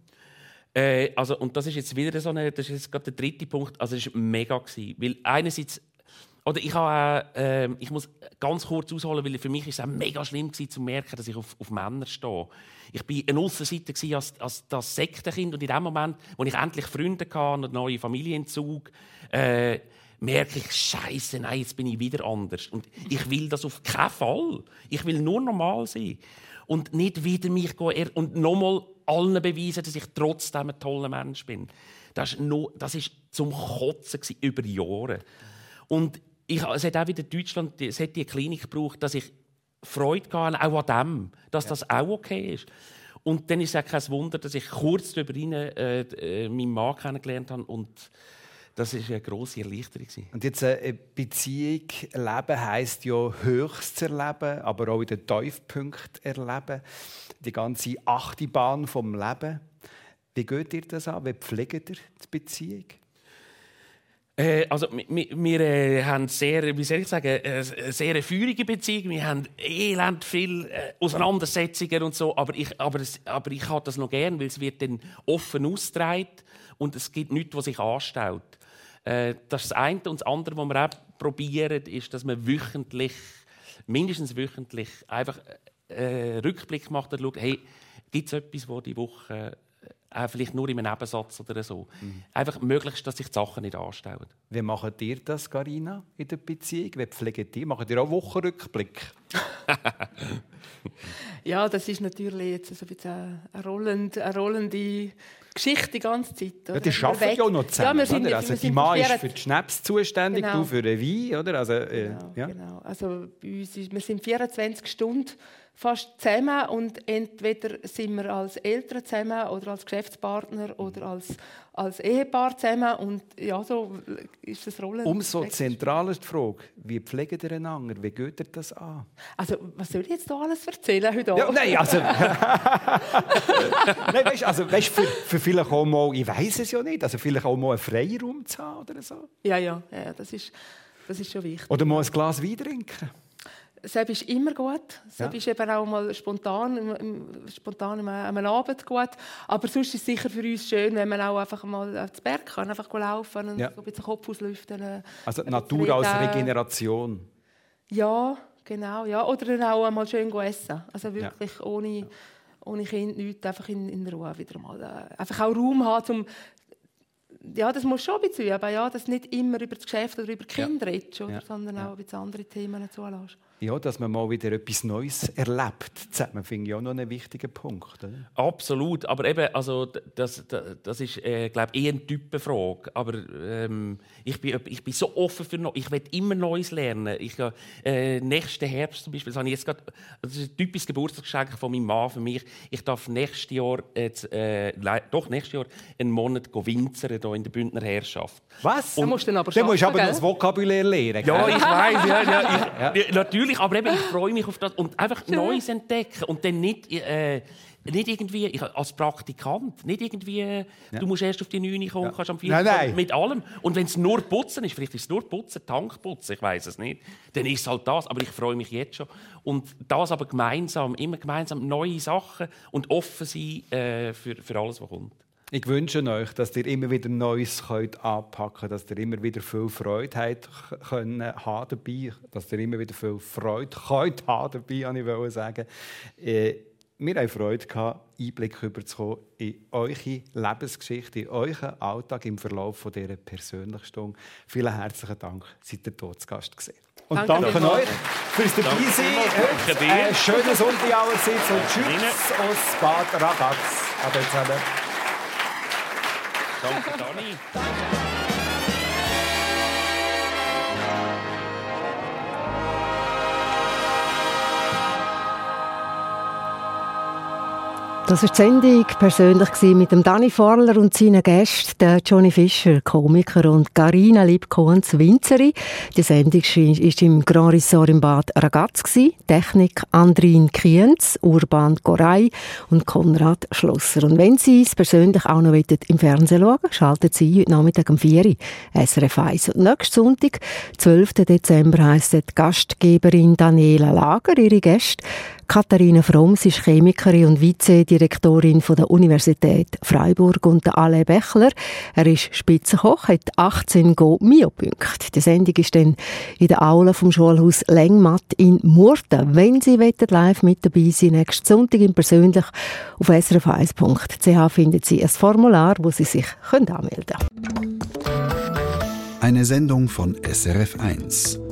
E: Äh, also, und das ist jetzt wieder so eine, das ist jetzt gerade der dritte Punkt. Also, es war mega. Gewesen, weil einerseits, oder ich, habe, äh, ich muss ganz kurz ausholen, weil für mich ist es mega schlimm gewesen, zu merken, dass ich auf, auf Männer stehe. Ich war eine Aussenseiter als, als das Sektenkind und in dem Moment, wo ich endlich Freunde hatte und einen neuen Familienzug, äh, merke ich, Scheiße, nein, jetzt bin ich wieder anders. Und ich will das auf keinen Fall. Ich will nur normal sein. Und nicht wieder mich er- und nochmal allen beweisen, dass ich trotzdem ein toller Mensch bin. Das no, das ist zum Kotzen gewesen, über Jahre. Und ich, es hat auch wieder in Deutschland es hat die Klinik gebraucht, dass ich Freude hatte, auch an dem, dass das auch okay ist. Und dann ist es auch kein Wunder, dass ich kurz darüber rein, äh, äh, meinen Mann kennengelernt habe. Und das war eine grosse Erleichterung.
C: Und jetzt äh, eine Beziehung leben heisst ja höchst erleben, aber auch in den Tiefpunkt erleben. Die ganze Achtbahn vom Leben. Wie geht ihr das an? Wie pflegt ihr die Beziehung?
E: Äh, also, wir, wir äh, haben sehr, wie soll ich sagen, äh, eine sehr feurige Beziehung. Wir haben elend viel äh, Auseinandersetzungen und so. Aber ich, aber, es, aber ich habe das noch gern, weil es wird dann offen ausgetragen und es gibt nichts, was sich anstellt. Äh, das ist das eine. Und das andere, was wir auch probieren, ist, dass man wöchentlich, mindestens wöchentlich, einfach äh, Rückblick macht und schaut, hey, gibt es etwas, wo die Woche äh, vielleicht nur in einem Nebensatz oder so. Einfach möglichst, dass sich die Sachen nicht anstellen.
C: Wie macht ihr das, Carina, in der Beziehung? Wie pflegt ihr? Macht ihr auch Wochenrückblick?
D: Ja, das ist natürlich jetzt so ein bisschen eine rollende, eine rollende Geschichte die ganze Zeit.
C: Ja,
D: oder?
C: die
D: Wir
C: arbeiten ja auch noch zusammen.
D: Ja, wir sind,
C: oder? Also die Mann ist für die Schnaps zuständig,
D: Genau.
C: du für den Wein. Oder? Also, äh,
D: Genau,
C: ja.
D: genau. Also bei uns ist, wir sind 24 Stunden fast zusammen und entweder sind wir als Eltern zusammen oder als Geschäftspartner oder als, als Ehepaar zusammen und ja, so ist das Rollen.
C: Umso zentraler ist die Frage, wie pflegt ihr einander? Wie geht ihr das an?
D: Also was soll ich jetzt da alles erzählen heute
C: Ja,
D: Abend?
C: nein, also. nein, weißt, also weißt, für, für vielleicht auch mal, ich weiß es ja nicht, also vielleicht auch mal einen Freiraum zu haben oder so.
D: Ja, ja, ja das, ist, das ist schon wichtig.
C: Oder mal ein Glas Wein trinken.
D: Seb ist immer gut. Seb
C: Ja.
D: ist eben auch mal spontan, im- im- spontan am- am Abend gut. Aber sonst ist es sicher für uns schön, wenn man auch einfach mal aufs Berg kann, einfach laufen und
C: Ja.
D: so ein bisschen Kopf auslüften. äh,
C: Also Natur als
D: reden.
C: Regeneration.
D: Ja, genau. Ja. Oder dann auch einmal schön essen. Also wirklich ohne, ohne Kind nichts, einfach in, in Ruhe wieder mal. Äh, einfach auch Raum haben, um ja, das muss schon ein bisschen, aber ja, dass nicht immer über das Geschäft oder über die Kinder redest, oder?
C: Ja.
D: sondern auch ein bisschen andere Themen zulässt.
C: Ja, dass man mal wieder etwas Neues erlebt. Zusammen finde ich auch noch einen wichtigen Punkt. Oder?
E: Absolut, aber eben, also das, das, das ist, äh, glaube eher eine Typenfrage. Aber ähm, ich, bin, ich bin so offen für Neues. Ich will immer Neues lernen. Ich, äh, nächsten Herbst zum Beispiel, das, habe ich jetzt grad, das ist ein typisches Geburtstagsgeschenk von meinem Mann für mich. Ich darf nächstes Jahr, äh, doch nächstes Jahr einen Monat winzern hier in der Bündner Herrschaft.
C: Was?
D: Und, dann musst du dann aber,
C: dann musst aber das Vokabular lernen.
E: Ja, ich weiß, ja, ja, ich, ja. natürlich, aber eben, ich freue mich auf das und einfach Neues entdecken und dann nicht, äh, nicht irgendwie ich, als Praktikant, nicht irgendwie, ja. du musst erst auf die 9 kommen, ja. kannst am 4 nein, nein. mit allem. Und wenn es nur Putzen ist, vielleicht ist es nur Putzen, Tankputzen, ich weiß es nicht, dann ist es halt das. Aber ich freue mich jetzt schon. Und das aber gemeinsam, immer gemeinsam neue Sachen und offen sein äh, für, für alles, was kommt.
C: Ich wünsche euch, dass ihr immer wieder Neues könnt anpacken könnt, dass ihr immer wieder viel Freude habt können, haben dabei, dass ihr immer wieder viel Freude könnt haben dabei, ich sagen. Äh, wir hatten Freude, Einblick zu in eure Lebensgeschichte, in euren Alltag im Verlauf dieser persönlichen Stunde. Vielen herzlichen Dank, seid ihr dort zu Gast gewesen. Und danke, danke euch fürs Dabeisein. Danke Äh, schönen Sonntag allerseits und tschüss aus Bad Ragaz. Ade zusammen.
E: Danke, Dani.
F: Das war die Sendung persönlich mit dem Danny Forler und seinen Gästen, Johnny Fischer, Komiker und Carina Liebkohns Winzeri. Die Sendung war im Grand Resort im Bad Ragaz. Technik Andrin Kienz, Urban Gorey und Konrad Schlosser. Und wenn Sie es persönlich auch noch im Fernsehen schauen schalten Sie heute Nachmittag um 4 Uhr SRF 1. Und nächsten Sonntag, 12. Dezember, heisst die Gastgeberin Daniela Lager, ihre Gäste Katharina Fromm, sie ist Chemikerin und Vizedirektorin der Universität Freiburg und der Ale Bechler. Er ist Spitzenkoch, hat 18 Go Mio-Punkte. Die Sendung ist dann in der Aula vom Schulhaus Lengmatt in Murten. Wenn Sie live mit dabei sind, nächsten Sonntag in persönlich auf srf1.ch finden Sie ein Formular, wo Sie sich anmelden können.
A: Eine Sendung von SRF1.